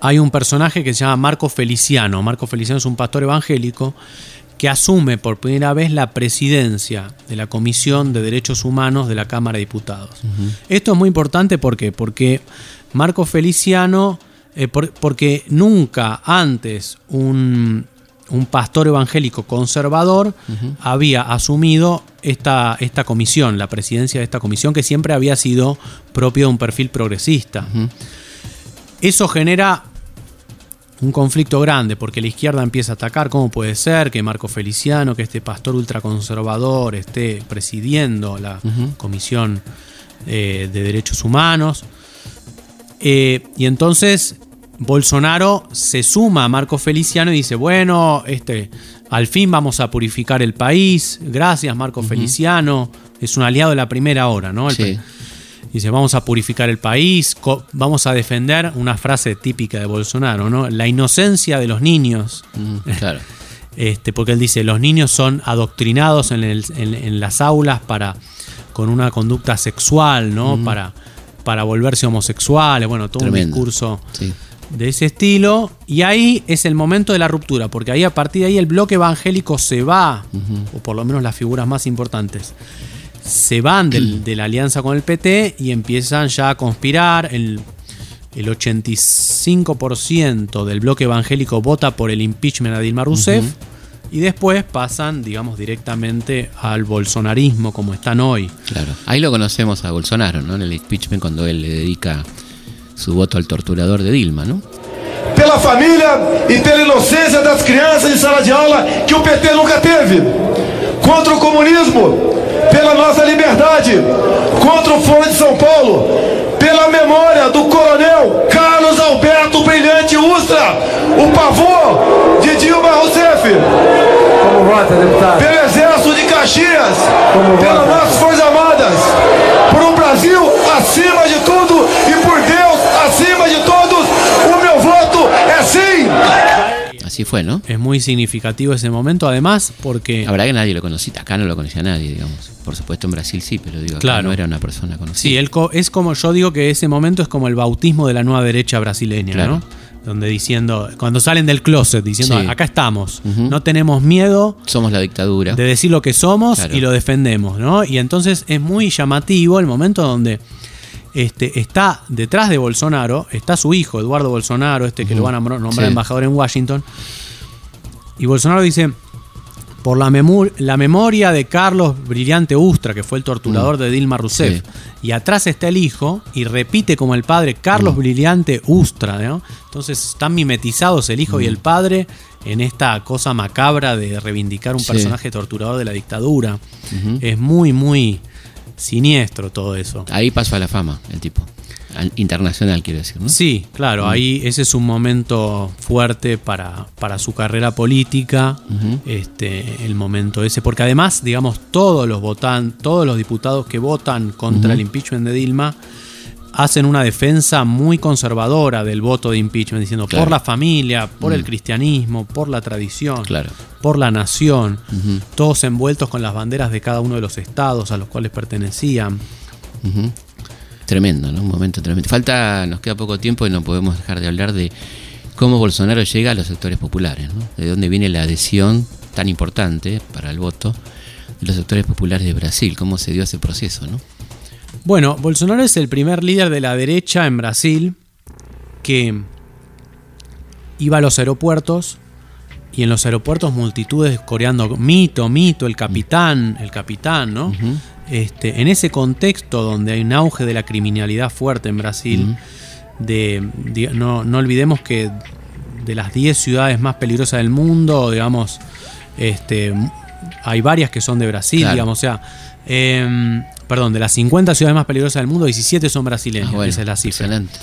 Hay un personaje que se llama Marco Feliciano. Marco Feliciano es un pastor evangélico que asume por primera vez la presidencia de la Comisión de Derechos Humanos de la Cámara de Diputados. Esto es muy importante porque Marco Feliciano, eh, porque nunca antes un, pastor evangélico conservador había asumido esta, esta comisión, la presidencia de esta comisión, que siempre había sido propio de un perfil progresista. Eso genera un conflicto grande porque la izquierda empieza a atacar cómo puede ser que Marco Feliciano, que este pastor ultraconservador, esté presidiendo la Comisión eh, de Derechos Humanos. Eh, y entonces Bolsonaro se suma a Marco Feliciano y dice, bueno, este, al fin vamos a purificar el país, gracias Marco Feliciano, es un aliado de la primera hora, ¿no? Dice, vamos a purificar el país, vamos a defender una frase típica de Bolsonaro, ¿no? La inocencia de los niños. Mm, claro. Este, porque él dice, los niños son adoctrinados en, las aulas para con una conducta sexual, ¿no? Para, para volverse homosexuales, bueno, todo un discurso de ese estilo. Y ahí es el momento de la ruptura, porque ahí a partir de ahí el bloque evangélico se va, o por lo menos las figuras más importantes se van de la alianza con el PT y empiezan ya a conspirar. El, el 85% del bloque evangélico vota por el impeachment a Dilma Rousseff. Y después pasan, digamos, directamente al bolsonarismo como están hoy. Claro. Ahí lo conocemos a Bolsonaro, ¿no? En el impeachment cuando él le dedica su voto al torturador de Dilma, ¿no? Pela familia y pela inocencia de las crianças en sala de aula que o PT nunca teve. Contra el comunismo, pela nossa liberdade, contra o Foro de São Paulo, pela memória do coronel Carlos Alberto Brilhante Ustra, o pavor de Dilma Rousseff. Como vota, deputado? Pelo Exército de Caxias, Como pelas vota? nossas Forças Armadas, por um Brasil acima de tudo Así fue, ¿no? Es muy significativo ese momento, además, porque. La verdad que nadie lo conocía, acá no lo conocía nadie, digamos. Por supuesto en Brasil sí, pero digo, claro. no era una persona conocida. Sí, él es como, yo digo que ese momento es como el bautismo de la nueva derecha brasileña, ¿no? Donde diciendo, cuando salen del closet, diciendo, acá estamos, no tenemos miedo. Somos la dictadura. De decir lo que somos y lo defendemos, ¿no? Y entonces es muy llamativo el momento donde este, está detrás de Bolsonaro, está su hijo, Eduardo Bolsonaro, este que lo van a nombrar embajador en Washington. Y Bolsonaro dice, por la, la, memoria de Carlos Brillante Ustra, que fue el torturador mm. de Dilma Rousseff. Y atrás está el hijo y repite como el padre Carlos mm. Brillante Ustra. Entonces están mimetizados el hijo y mm. el padre en esta cosa macabra de reivindicar un personaje torturador de la dictadura. Es muy, muy siniestro todo eso. Ahí pasó a la fama el tipo. Internacional, quiero decir, ¿no? Sí, claro, mm. ahí ese es un momento fuerte para, para su carrera política, este, el momento ese, porque además, digamos, todos los votan, todos los diputados que votan contra el impeachment de Dilma hacen una defensa muy conservadora del voto de impeachment, diciendo por la familia, por el mm. cristianismo, por la tradición, por la nación, todos envueltos con las banderas de cada uno de los estados a los cuales pertenecían. Tremendo, ¿no? Un momento tremendo. Falta, nos queda poco tiempo y no podemos dejar de hablar de cómo Bolsonaro llega a los sectores populares, ¿no? De dónde viene la adhesión tan importante para el voto de los sectores populares de Brasil, cómo se dio ese proceso, ¿no? Bueno, Bolsonaro es el primer líder de la derecha en Brasil que iba a los aeropuertos y en los aeropuertos multitudes coreando mito, mito, el capitán, el capitán, ¿no? este, en ese contexto donde hay un auge de la criminalidad fuerte en Brasil, de, no, no olvidemos que de las 10 ciudades más peligrosas del mundo, digamos, este, hay varias que son de Brasil, Claro. digamos, o sea, em, perdón, de las 50 ciudades más peligrosas del mundo, 17 son brasileñas, Ah, bueno, esa es la cifra. Excelente.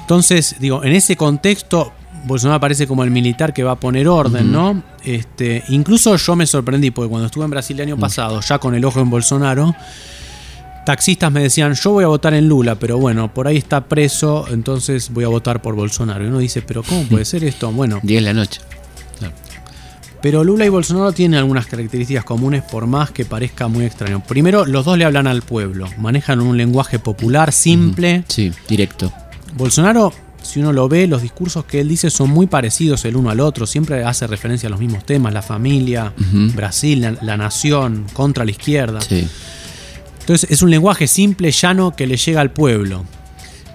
Entonces, digo, en ese contexto, Bolsonaro aparece como el militar que va a poner orden, ¿no? Este, incluso yo me sorprendí, porque cuando estuve en Brasil el año pasado, ya con el ojo en Bolsonaro, taxistas me decían, yo voy a votar en Lula, pero bueno, por ahí está preso, entonces voy a votar por Bolsonaro. Y uno dice, pero ¿cómo puede ser esto? Bueno, 10 de la noche. Pero Lula y Bolsonaro tienen algunas características comunes por más que parezca muy extraño. Primero, los dos le hablan al pueblo, manejan un lenguaje popular, simple. Sí, directo. Bolsonaro, si uno lo ve, los discursos que él dice son muy parecidos el uno al otro, siempre hace referencia a los mismos temas, la familia. Brasil, la, la nación, contra la izquierda. Sí. Entonces es un lenguaje simple, llano, que le llega al pueblo.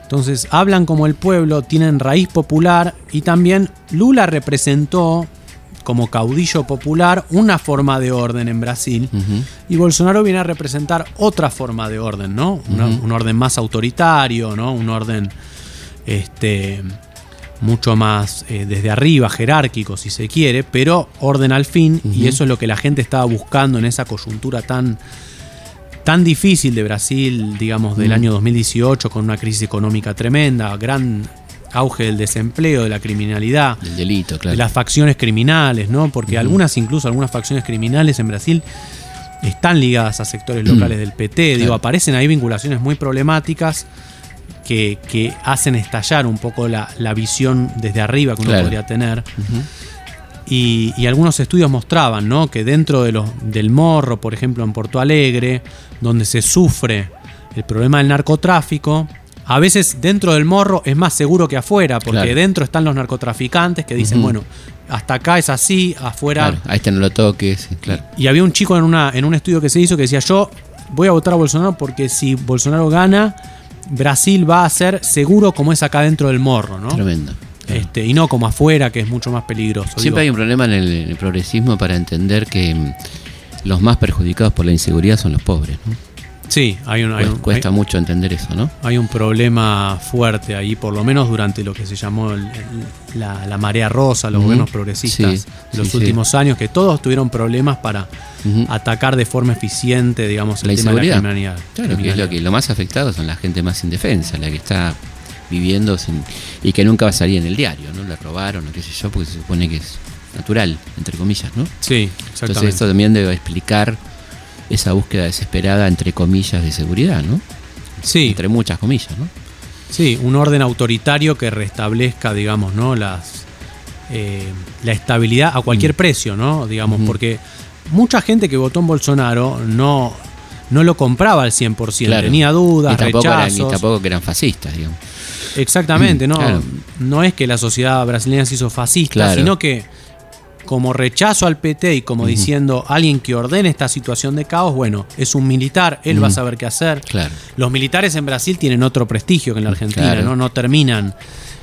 Entonces hablan como el pueblo, tienen raíz popular y también Lula representó como caudillo popular una forma de orden en Brasil y Bolsonaro viene a representar otra forma de orden, ¿no? Una-. Un orden más autoritario, ¿no? Un orden este, mucho más eh, desde arriba, jerárquico si se quiere, pero orden al fin y eso es lo que la gente estaba buscando en esa coyuntura tan, tan difícil de Brasil, digamos, del año 2018 con una crisis económica tremenda, gran auge del desempleo, de la criminalidad Del delito, claro. de las facciones criminales, ¿no? Porque algunas, incluso algunas facciones criminales en Brasil están ligadas a sectores locales del PT. Digo, aparecen ahí vinculaciones muy problemáticas que, que hacen estallar un poco la, la visión desde arriba que uno Claro. podría tener. Y, y algunos estudios mostraban ¿no? que dentro de los, del morro, por ejemplo en Porto Alegre, donde se sufre el problema del narcotráfico, a veces dentro del morro es más seguro que afuera, porque Claro. dentro están los narcotraficantes que dicen, bueno, hasta acá es así, afuera... Claro, a este no lo toques, claro. Y había un chico en, una, en un estudio que se hizo que decía, yo voy a votar a Bolsonaro porque si Bolsonaro gana, Brasil va a ser seguro como es acá dentro del morro, ¿no? Tremendo. claro. Este, y no como afuera, que es mucho más peligroso. Siempre hay un problema en el, en el progresismo para entender que mm, los más perjudicados por la inseguridad son los pobres. ¿no? Sí, hay un, hay Cuesta, un- cuesta hay- mucho entender eso, ¿no? hay un problema fuerte ahí, por lo menos durante lo que se llamó el- el- la, la marea rosa, los Ujú. gobiernos progresistas Sí, de los sí, últimos años, que todos tuvieron problemas para atacar de forma eficiente, digamos, el La tema de la criminalidad. Claro, que es lo criminalidad. que lo más afectado son la gente más indefensa, la que está viviendo sin, y que nunca va a salir en el diario, ¿no? Le robaron o qué sé yo, porque se supone que es natural, entre comillas, ¿no? Sí, Entonces exactamente. esto también debe explicar esa búsqueda desesperada, entre comillas, de seguridad, ¿no? sí, Entre muchas comillas, ¿no? Sí, un orden autoritario que restablezca, digamos, ¿no? Las, eh, la estabilidad a cualquier precio, ¿no? Digamos, Mm. Porque mucha gente que votó en Bolsonaro no, no lo compraba al 100%, Claro. tenía dudas, Ni tampoco, eran, rechazos. ni tampoco que eran fascistas, digamos. Exactamente, ¿no? Claro. No es que la sociedad brasileña se hizo fascista, Claro. sino que como rechazo al PT y como diciendo alguien que ordene esta situación de caos, bueno, es un militar, él va a saber qué hacer. Claro. Los militares en Brasil tienen otro prestigio que en la Argentina, Claro. ¿no? No terminan,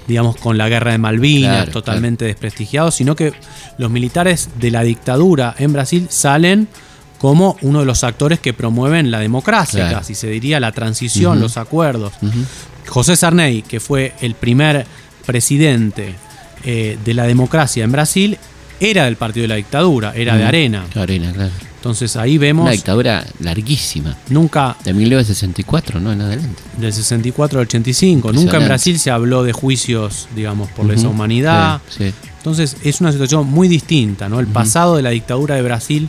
digamos, con la guerra de Malvinas, Claro, totalmente desprestigiados, sino que los militares de la dictadura en Brasil salen como uno de los actores que promueven la democracia, Claro. casi se diría, la transición, los acuerdos. José Sarney, que fue el primer presidente eh, de la democracia en Brasil, era del partido de la dictadura, era de Mm. Arena. Arena, claro. Entonces ahí vemos Una dictadura larguísima. nunca De 1964, ¿no? En adelante. del 64 al 85, nunca en. Brasil se habló de juicios, digamos, por lesa Ujú. humanidad. Sí, sí. Entonces es una situación muy distinta, ¿no? El pasado de la dictadura de Brasil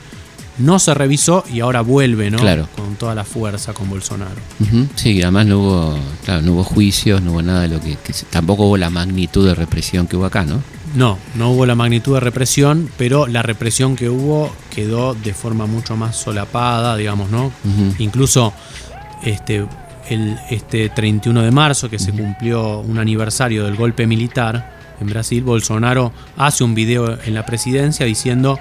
no se revisó y ahora vuelve, ¿no? Claro. Con toda la fuerza con Bolsonaro. Ujú. Sí, y además no hubo, claro, no hubo juicios, no hubo nada de lo que, tampoco hubo la magnitud de represión que hubo acá, ¿no? No, no hubo la magnitud de represión, pero la represión que hubo quedó de forma mucho más solapada, digamos, ¿no? Incluso este, el, este 31 de marzo, que se cumplió un aniversario del golpe militar en Brasil, Bolsonaro hace un video en la presidencia diciendo,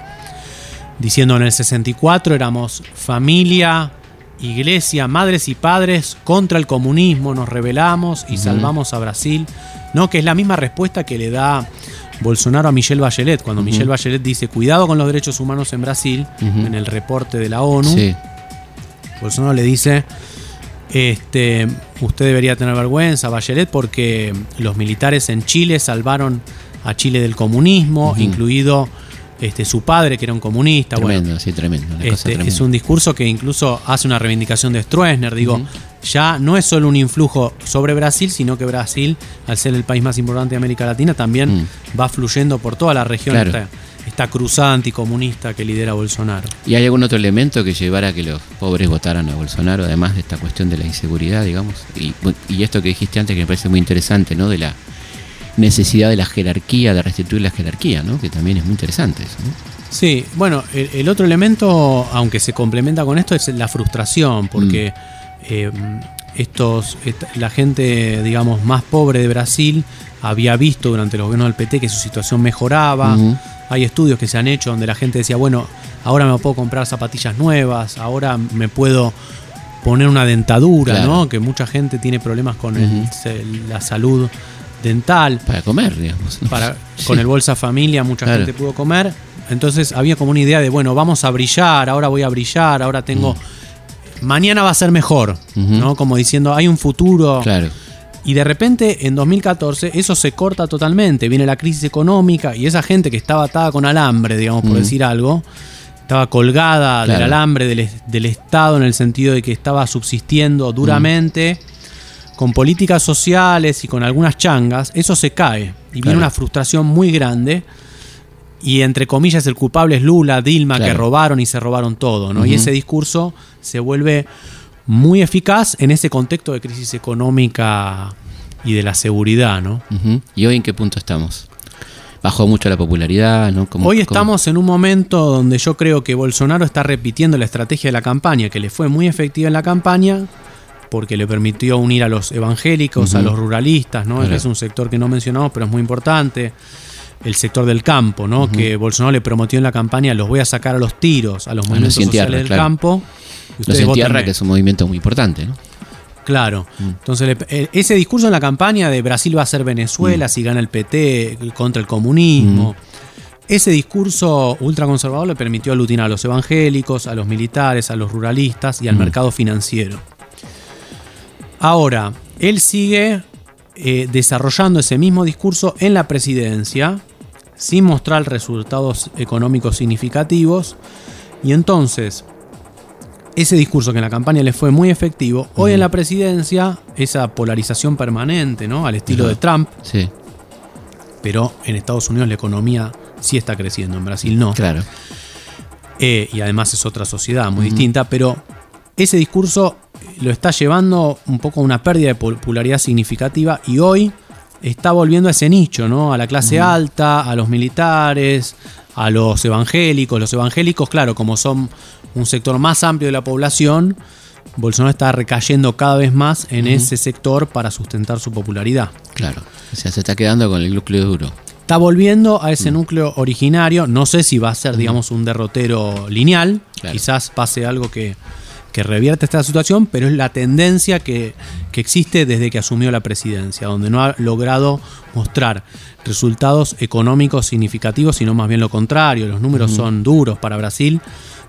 diciendo en el 64 éramos familia, iglesia, madres y padres contra el comunismo, nos rebelamos y salvamos a Brasil, ¿no? Que es la misma respuesta que le da Bolsonaro a Michelle Bachelet, cuando Michelle Bachelet dice cuidado con los derechos humanos en Brasil, en el reporte de la ONU, Sí. Bolsonaro le dice, este, usted debería tener vergüenza, Bachelet, porque los militares en Chile salvaron a Chile del comunismo, incluido este, su padre, que era un comunista. Bueno, Tremendo, sí, tremendo. Este, tremenda. es un discurso que incluso hace una reivindicación de Stroessner. Digo, ya no es solo un influjo sobre Brasil, sino que Brasil, al ser el país más importante de América Latina, también va fluyendo por toda la región Claro. esta, esta cruzada anticomunista que lidera Bolsonaro. ¿Y hay algún otro elemento que llevara a que los pobres votaran a Bolsonaro, además de esta cuestión de la inseguridad, digamos? Y, y esto que dijiste antes que me parece muy interesante, ¿no? De la necesidad de la jerarquía, de restituir la jerarquía, ¿no? Que también es muy interesante eso, ¿no? Sí, bueno, el, el otro elemento, aunque se complementa con esto, es la frustración, porque eh, estos, esta- la gente, digamos, más pobre de Brasil había visto durante los gobiernos del PT que su situación mejoraba. Ujú. Hay estudios que se han hecho donde la gente decía, bueno, ahora me puedo comprar zapatillas nuevas, ahora me puedo poner una dentadura, Claro. ¿no? Que mucha gente tiene problemas con el- la salud dental Para comer, digamos. ¿no? para, Sí. con el Bolsa Familia mucha Claro. gente pudo comer. Entonces había como una idea de, bueno, vamos a brillar, ahora voy a brillar, ahora tengo... Mañana va a ser mejor. ¿no? Como diciendo, hay un futuro. Claro. Y de repente, en 2014, eso se corta totalmente. Viene la crisis económica y esa gente que estaba atada con alambre, digamos, por Mm. decir algo, estaba colgada del alambre del Estado en el sentido de que estaba subsistiendo duramente con políticas sociales y con algunas changas, eso se cae. Y viene Claro. una frustración muy grande. Y entre comillas, el culpable es Lula, Dilma, que robaron y se robaron todo. ¿no? Y ese discurso se vuelve muy eficaz en ese contexto de crisis económica y de la seguridad. ¿no? ¿Y hoy en qué punto estamos? Bajó mucho la popularidad, ¿no? ¿Cómo- Hoy cómo- estamos en un momento donde yo creo que Bolsonaro está repitiendo la estrategia de la campaña, que le fue muy efectiva en la campaña, porque le permitió unir a los evangélicos, a los ruralistas, ¿no? Claro. Es un sector que no mencionamos, pero es muy importante. El sector del campo, ¿no? Que Bolsonaro le prometió en la campaña, los voy a sacar a los tiros, a los los movimientos sociales tierra, del claro. campo. Los en tierra, que es un movimiento muy importante, ¿no? Claro. Entonces, eh, ese discurso en la campaña de Brasil va a ser Venezuela Mm. si gana el PT contra el comunismo. Ese discurso ultraconservador le permitió aglutinar a los evangélicos, a los militares, a los ruralistas y al Mm. mercado financiero. Ahora, él sigue eh, desarrollando ese mismo discurso en la presidencia, sin mostrar resultados económicos significativos, y entonces ese discurso que en la campaña le fue muy efectivo, hoy en la presidencia, esa polarización permanente, ¿no? Al estilo de Trump, Sí, pero en Estados Unidos la economía sí está creciendo, en Brasil no. claro. Eh, y además es otra sociedad muy distinta, pero ese discurso lo está llevando un poco a una pérdida de popularidad significativa y hoy está volviendo a ese nicho, ¿no? A la clase alta, a los militares, a los evangélicos. Los evangélicos, claro, como son un sector más amplio de la población, Bolsonaro está recayendo cada vez más en ese sector para sustentar su popularidad. Claro. O sea, se está quedando con el núcleo duro. Está volviendo a ese núcleo originario. No sé si va a ser, digamos, un derrotero lineal. Claro. Quizás pase algo que, que revierte esta situación, pero es la tendencia que, que existe desde que asumió la presidencia, donde no ha logrado mostrar resultados económicos significativos, sino más bien lo contrario. Los números son duros para Brasil.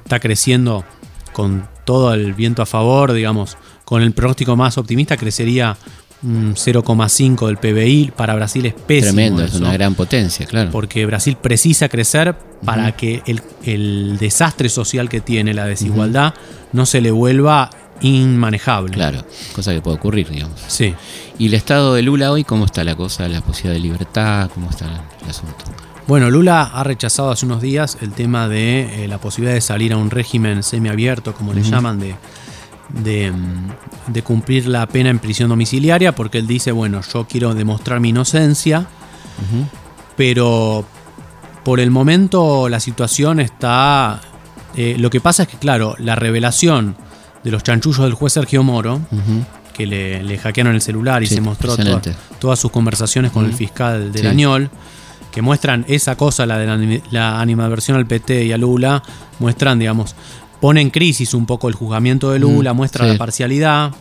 Está creciendo con todo el viento a favor, digamos, con el pronóstico más optimista, crecería 0,5 del PBI. Para Brasil es pésimo. Tremendo, es una gran potencia, claro. porque Brasil precisa crecer para que el, el desastre social que tiene, la desigualdad, no se le vuelva inmanejable. Claro, cosa que puede ocurrir, digamos. Sí. ¿Y el estado de Lula hoy cómo está la cosa? ¿La posibilidad de libertad? ¿Cómo está el asunto? Bueno, Lula ha rechazado hace unos días el tema de eh, la posibilidad de salir a un régimen semiabierto, como le llaman, de, de, de cumplir la pena en prisión domiciliaria, porque él dice, bueno, yo quiero demostrar mi inocencia, pero por el momento la situación está... eh, lo que pasa es que, claro, la revelación de los chanchullos del juez Sergio Moro, que le, le hackearon el celular y Sí, se mostró toda- todas sus conversaciones con el fiscal del Sí. Añol, que muestran esa cosa, la de la, la animadversión al PT y a Lula, muestran, digamos, pone en crisis un poco el juzgamiento de Lula, Mm, muestra sí. la parcialidad.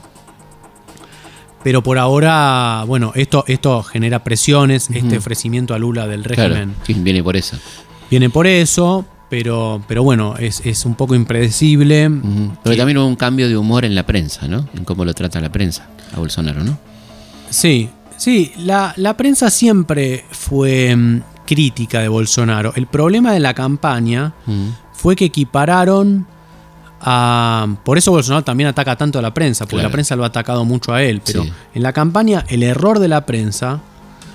Pero por ahora, bueno, esto, esto genera presiones, este ofrecimiento a Lula del Claro, régimen que viene por eso. viene por eso, pero, pero bueno, es, es un poco impredecible. Pero también hubo un cambio de humor en la prensa, ¿no? En cómo lo trata la prensa a Bolsonaro, ¿no? Sí, sí, la, la prensa siempre fue mm, crítica de Bolsonaro. El problema de la campaña fue que equipararon a... Por eso Bolsonaro también ataca tanto a la prensa, porque Claro. la prensa lo ha atacado mucho a él. Pero Sí. en la campaña el error de la prensa...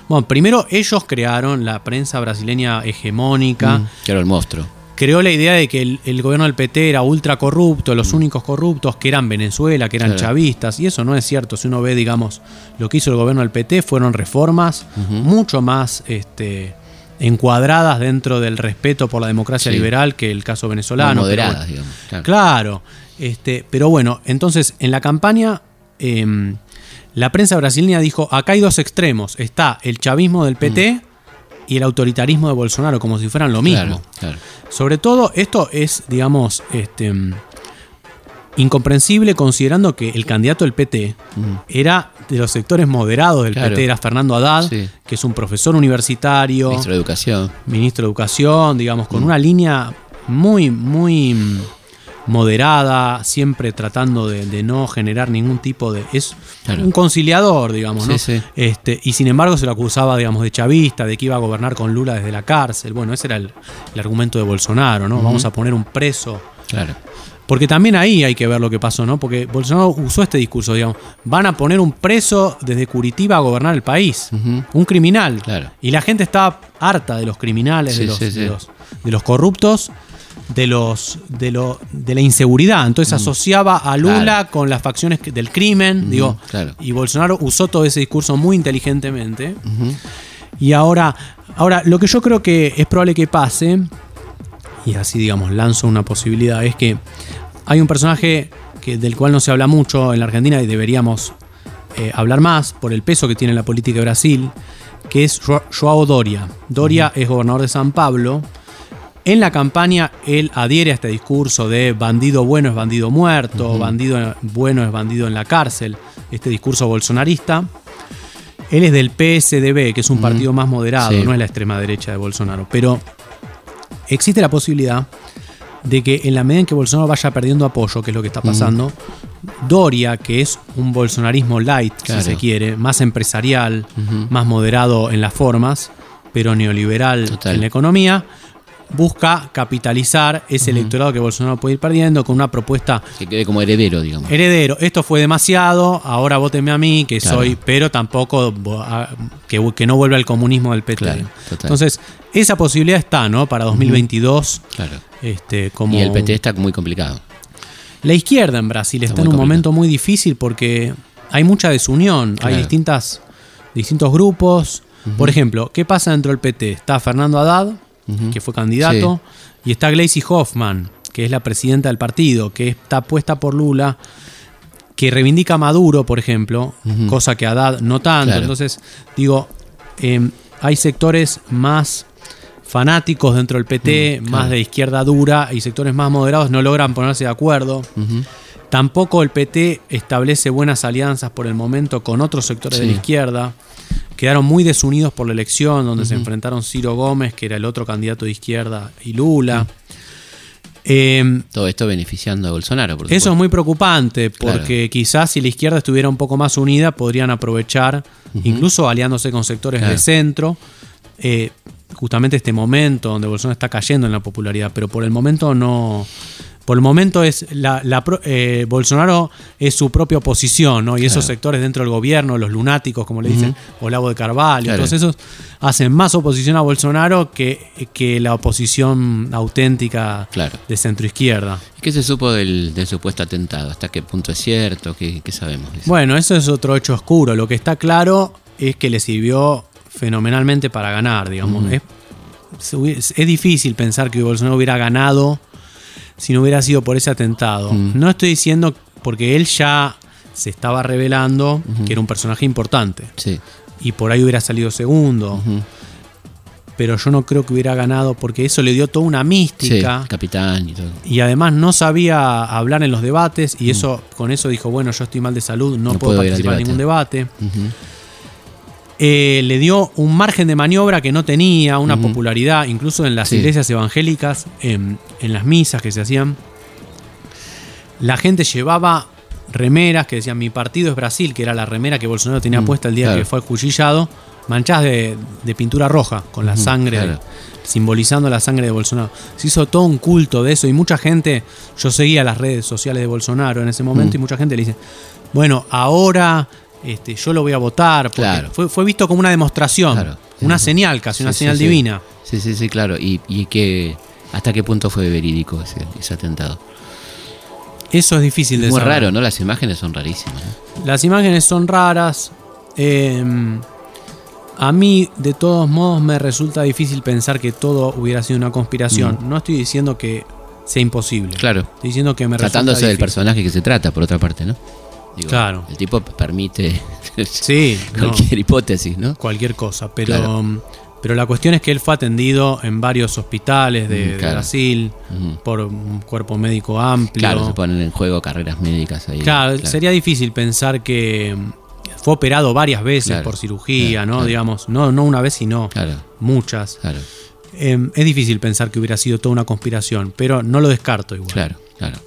Bueno, primero ellos crearon la prensa brasileña hegemónica. Mm, Que era el monstruo. creó la idea de que el, el gobierno del PT era ultra corrupto, los únicos corruptos que eran Venezuela, que eran Mm. Claro. chavistas, y eso no es cierto. Si uno ve, digamos, lo que hizo el gobierno del PT, fueron reformas mucho más este, encuadradas dentro del respeto por la democracia Sí. liberal que el caso venezolano. Moderadas, digamos. Claro. Claro, este, pero bueno, entonces en la campaña em, la prensa brasileña dijo, acá hay dos extremos, está el chavismo del PT y el autoritarismo de Bolsonaro, como si fueran lo mismo. Claro, claro. Sobre todo, esto es, digamos, este, mm, incomprensible considerando que el candidato del PT era de los sectores moderados del Claro. PT, era Fernando Haddad, Sí. que es un profesor universitario, Ministro de Educación. ministro de Educación, digamos, Mm. con una línea muy, muy mm, moderada, siempre tratando de, de no generar ningún tipo de... Es Claro. un conciliador, digamos, ¿no? Sí, sí. Este, y sin embargo se lo acusaba, digamos, de chavista, de que iba a gobernar con Lula desde la cárcel. Bueno, ese era el, el argumento de Bolsonaro, ¿no? Vamos a poner un preso. Claro. Porque también ahí hay que ver lo que pasó, ¿no? Porque Bolsonaro usó este discurso, digamos, van a poner un preso desde Curitiba a gobernar el país, un criminal. Claro. Y la gente estaba harta de los criminales, de, los, sí, sí. de los- de los corruptos, de los de lo de la inseguridad. Entonces asociaba a Lula Mm. Claro. con las facciones del crimen, digo, claro. y Bolsonaro usó todo ese discurso muy inteligentemente. Y ahora, ahora lo que yo creo que es probable que pase, y así digamos lanzo una posibilidad, es que hay un personaje que, del cual no se habla mucho en la Argentina y deberíamos eh, hablar más por el peso que tiene la política de Brasil, que es Jo- Joao Doria. Doria es gobernador de San Pablo. En la campaña él adhiere a este discurso de bandido bueno es bandido muerto, bandido bueno es bandido en la cárcel, este discurso bolsonarista. Él es del PSDB, que es un partido más moderado, Sí. no es la extrema derecha de Bolsonaro, pero existe la posibilidad de que en la medida en que Bolsonaro vaya perdiendo apoyo, que es lo que está pasando, Doria, que es un bolsonarismo light, Claro. si se quiere, más empresarial, más moderado en las formas, pero neoliberal Total. en la economía, busca capitalizar ese electorado que Bolsonaro puede ir perdiendo con una propuesta Que quede como heredero, digamos. heredero, esto fue demasiado, ahora votenme a mí, que Claro. soy, pero tampoco que, que no vuelva el comunismo del PT. Claro. Entonces, esa posibilidad está, ¿no? Para 2022, Claro. este, como Y el PT está muy complicado. la izquierda en Brasil está, Está en un complicado. momento muy difícil porque hay mucha desunión, hay distintas, distintos grupos. Por ejemplo, ¿qué pasa dentro del PT? Está Fernando Haddad, que fue candidato, y está Gleisi Hoffman, que es la presidenta del partido, que está puesta por Lula, que reivindica a Maduro, por ejemplo, cosa que Haddad no tanto. Claro. Entonces, digo, eh, hay sectores más fanáticos dentro del PT, Mm, más de izquierda dura, y sectores más moderados no logran ponerse de acuerdo. Tampoco el PT establece buenas alianzas por el momento con otros sectores de la izquierda. Quedaron muy desunidos por la elección, donde se enfrentaron Ciro Gómez, que era el otro candidato de izquierda, y Lula. Eh, Todo esto beneficiando a Bolsonaro, por eso es muy preocupante, Claro. porque quizás si la izquierda estuviera un poco más unida, podrían aprovechar, incluso aliándose con sectores Claro. de centro, eh, justamente este momento donde Bolsonaro está cayendo en la popularidad, pero por el momento no. Por el momento es la, la eh, Bolsonaro es su propia oposición, ¿no? Y esos Claro. sectores dentro del gobierno, los lunáticos, como le dicen, Olavo de Carvalho, Claro. todos esos hacen más oposición a Bolsonaro que, que la oposición auténtica Claro. de centro izquierda. ¿Qué se supo del, del supuesto atentado? ¿Hasta qué punto es cierto? ¿Qué, qué sabemos? eso? Bueno, eso es otro hecho oscuro. Lo que está claro es que le sirvió fenomenalmente para ganar, digamos. es difícil pensar que Bolsonaro hubiera ganado si no hubiera sido por ese atentado. No estoy diciendo porque él ya se estaba revelando que era un personaje importante. Sí. Y por ahí hubiera salido segundo. Pero yo no creo que hubiera ganado porque eso le dio toda una Sí, mística. capitán y todo. Y además no sabía hablar en los debates y eso con eso dijo, bueno, yo estoy mal de salud, no, No puedo puedo participar en ningún debate. Eh, le dio un margen de maniobra que no tenía, una popularidad, incluso en las Sí. iglesias evangélicas, en, en las misas que se hacían. La gente llevaba remeras que decían mi partido es Brasil, que era la remera que Bolsonaro tenía Mm, puesta el día claro. que fue acuchillado, manchadas de, de pintura roja, con la sangre, claro. simbolizando la sangre de Bolsonaro. Se hizo todo un culto de eso y mucha gente, yo seguía las redes sociales de Bolsonaro en ese momento Mm. y mucha gente le dice, bueno, ahora este, yo lo voy a votar, porque Claro. fue, fue visto como una demostración, Claro. una Sí, señal, casi una Sí, señal divina. Sí, sí, sí, claro. ¿Y, y qué, hasta qué punto fue verídico ese, ese atentado? Eso es difícil de Muy saber. raro, ¿no? Las imágenes son rarísimas. ¿no? Las imágenes son raras. eh, a mí, de todos modos, me resulta difícil pensar que todo hubiera sido una conspiración. No estoy diciendo que sea imposible. Mm. Claro. Estoy diciendo que me resulta Tratándose del personaje que se trata, por otra parte, ¿no? Digo, Claro. El tipo permite Sí, no, cualquier hipótesis, ¿no? cualquier cosa. Pero, Claro. pero la cuestión es que él fue atendido en varios hospitales de, Mm, de. Brasil Ujú. por un cuerpo médico amplio. Claro, se ponen en juego carreras médicas ahí. Claro, sería difícil pensar que mm, fue operado varias veces por cirugía, ¿no? Digamos, no, no una vez, sino muchas. claro, Eh, es difícil pensar que hubiera sido toda una conspiración, pero no lo descarto igual. claro, claro.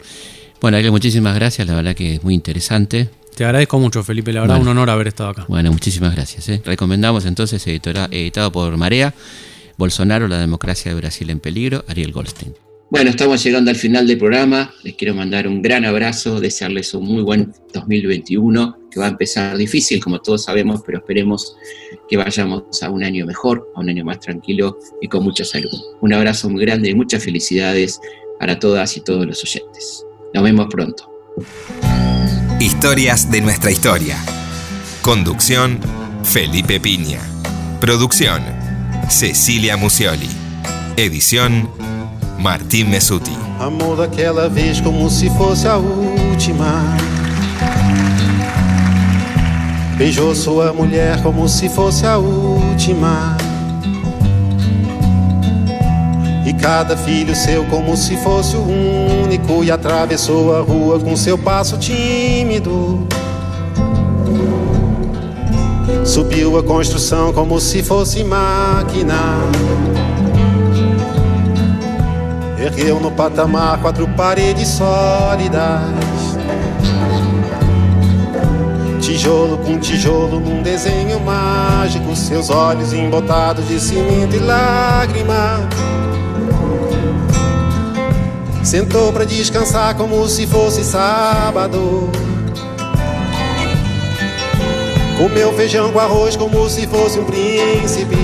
Bueno, Ariel, muchísimas gracias, la verdad que es muy interesante. Te agradezco mucho, Felipe, la verdad, Bueno. un honor haber estado acá. Bueno, muchísimas gracias. ¿eh? Recomendamos entonces, editora- editado por Marea, Bolsonaro, la democracia de Brasil en peligro, Ariel Goldstein. Bueno, estamos llegando al final del programa. Les quiero mandar un gran abrazo, desearles un muy buen 2021, que va a empezar difícil, como todos sabemos, pero esperemos que vayamos a un año mejor, a un año más tranquilo y con mucha salud. Un abrazo muy grande y muchas felicidades para todas y todos los oyentes. Nos vemos pronto. Historias de nuestra historia. Conducción, Felipe Piña. Producción, Cecilia Musioli. Edición, Martín Mesuti. Amor daquela vez como se fosse a última. Beijou sua mulher como se fosse a última. E cada filho seu como se fosse o único. E atravessou a rua com seu passo tímido. Subiu a construção como se fosse máquina. Ergueu no patamar quatro paredes sólidas. Tijolo com tijolo num desenho mágico. Seus olhos embotados de cimento e lágrima. Sentou pra descansar como se fosse sábado. Comeu feijão com arroz como se fosse um príncipe.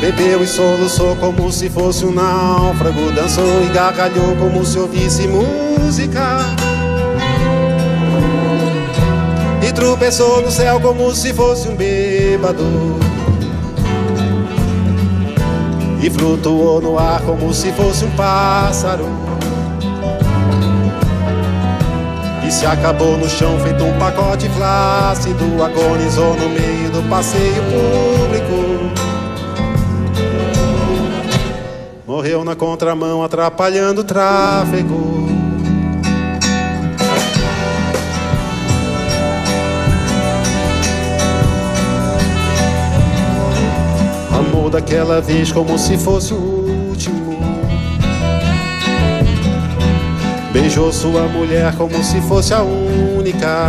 Bebeu e soluçou como se fosse um náufrago. Dançou e gargalhou como se ouvisse música. E tropeçou no céu como se fosse um bêbado. E flutuou no ar como se fosse um pássaro. E se acabou no chão feito um pacote flácido. Agonizou no meio do passeio público. Morreu na contramão, atrapalhando o tráfego. Daquela vez como se fosse o último. Beijou sua mulher como se fosse a única.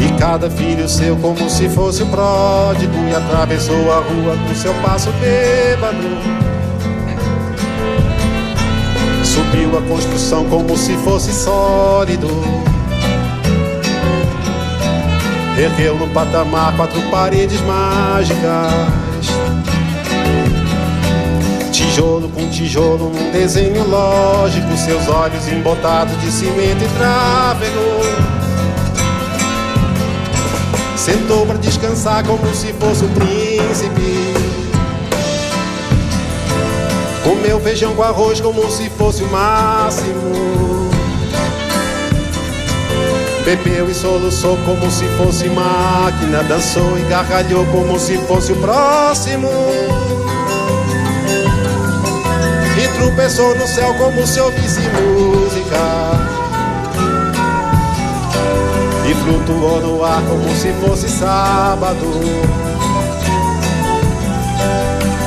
E cada filho seu como se fosse o pródigo E atravessou a rua com seu passo bêbado Subiu a construção como se fosse sólido Ergueu no patamar quatro paredes mágicas Tijolo com tijolo num desenho lógico Seus olhos embotados de cimento e tráfego Sentou pra descansar como se fosse um príncipe. Comeu feijão com arroz como se fosse o máximo. Bebeu e soluçou como se fosse máquina, dançou e gargalhou como se fosse o próximo. E tropeçou no céu como se ouvisse música. E flutuou no ar como se fosse sábado.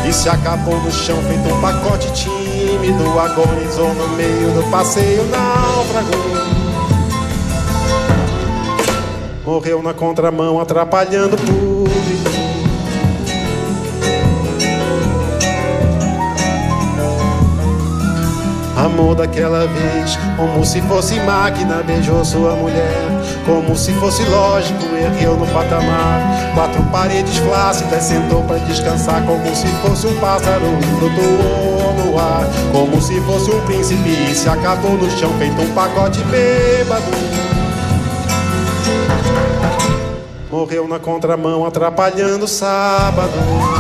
E se acabou no chão feito um pacote tímido Agonizou no meio do passeio náufrago Morreu na contramão atrapalhando o público Amor daquela vez, como se fosse máquina, beijou sua mulher, como se fosse lógico, ergueu no patamar. Quatro paredes flácidas, sentou para descansar, como se fosse um pássaro, flutuou no ar, como se fosse um príncipe, se acabou no chão, feito um pacote bêbado. Morreu na contramão, atrapalhando o sábado.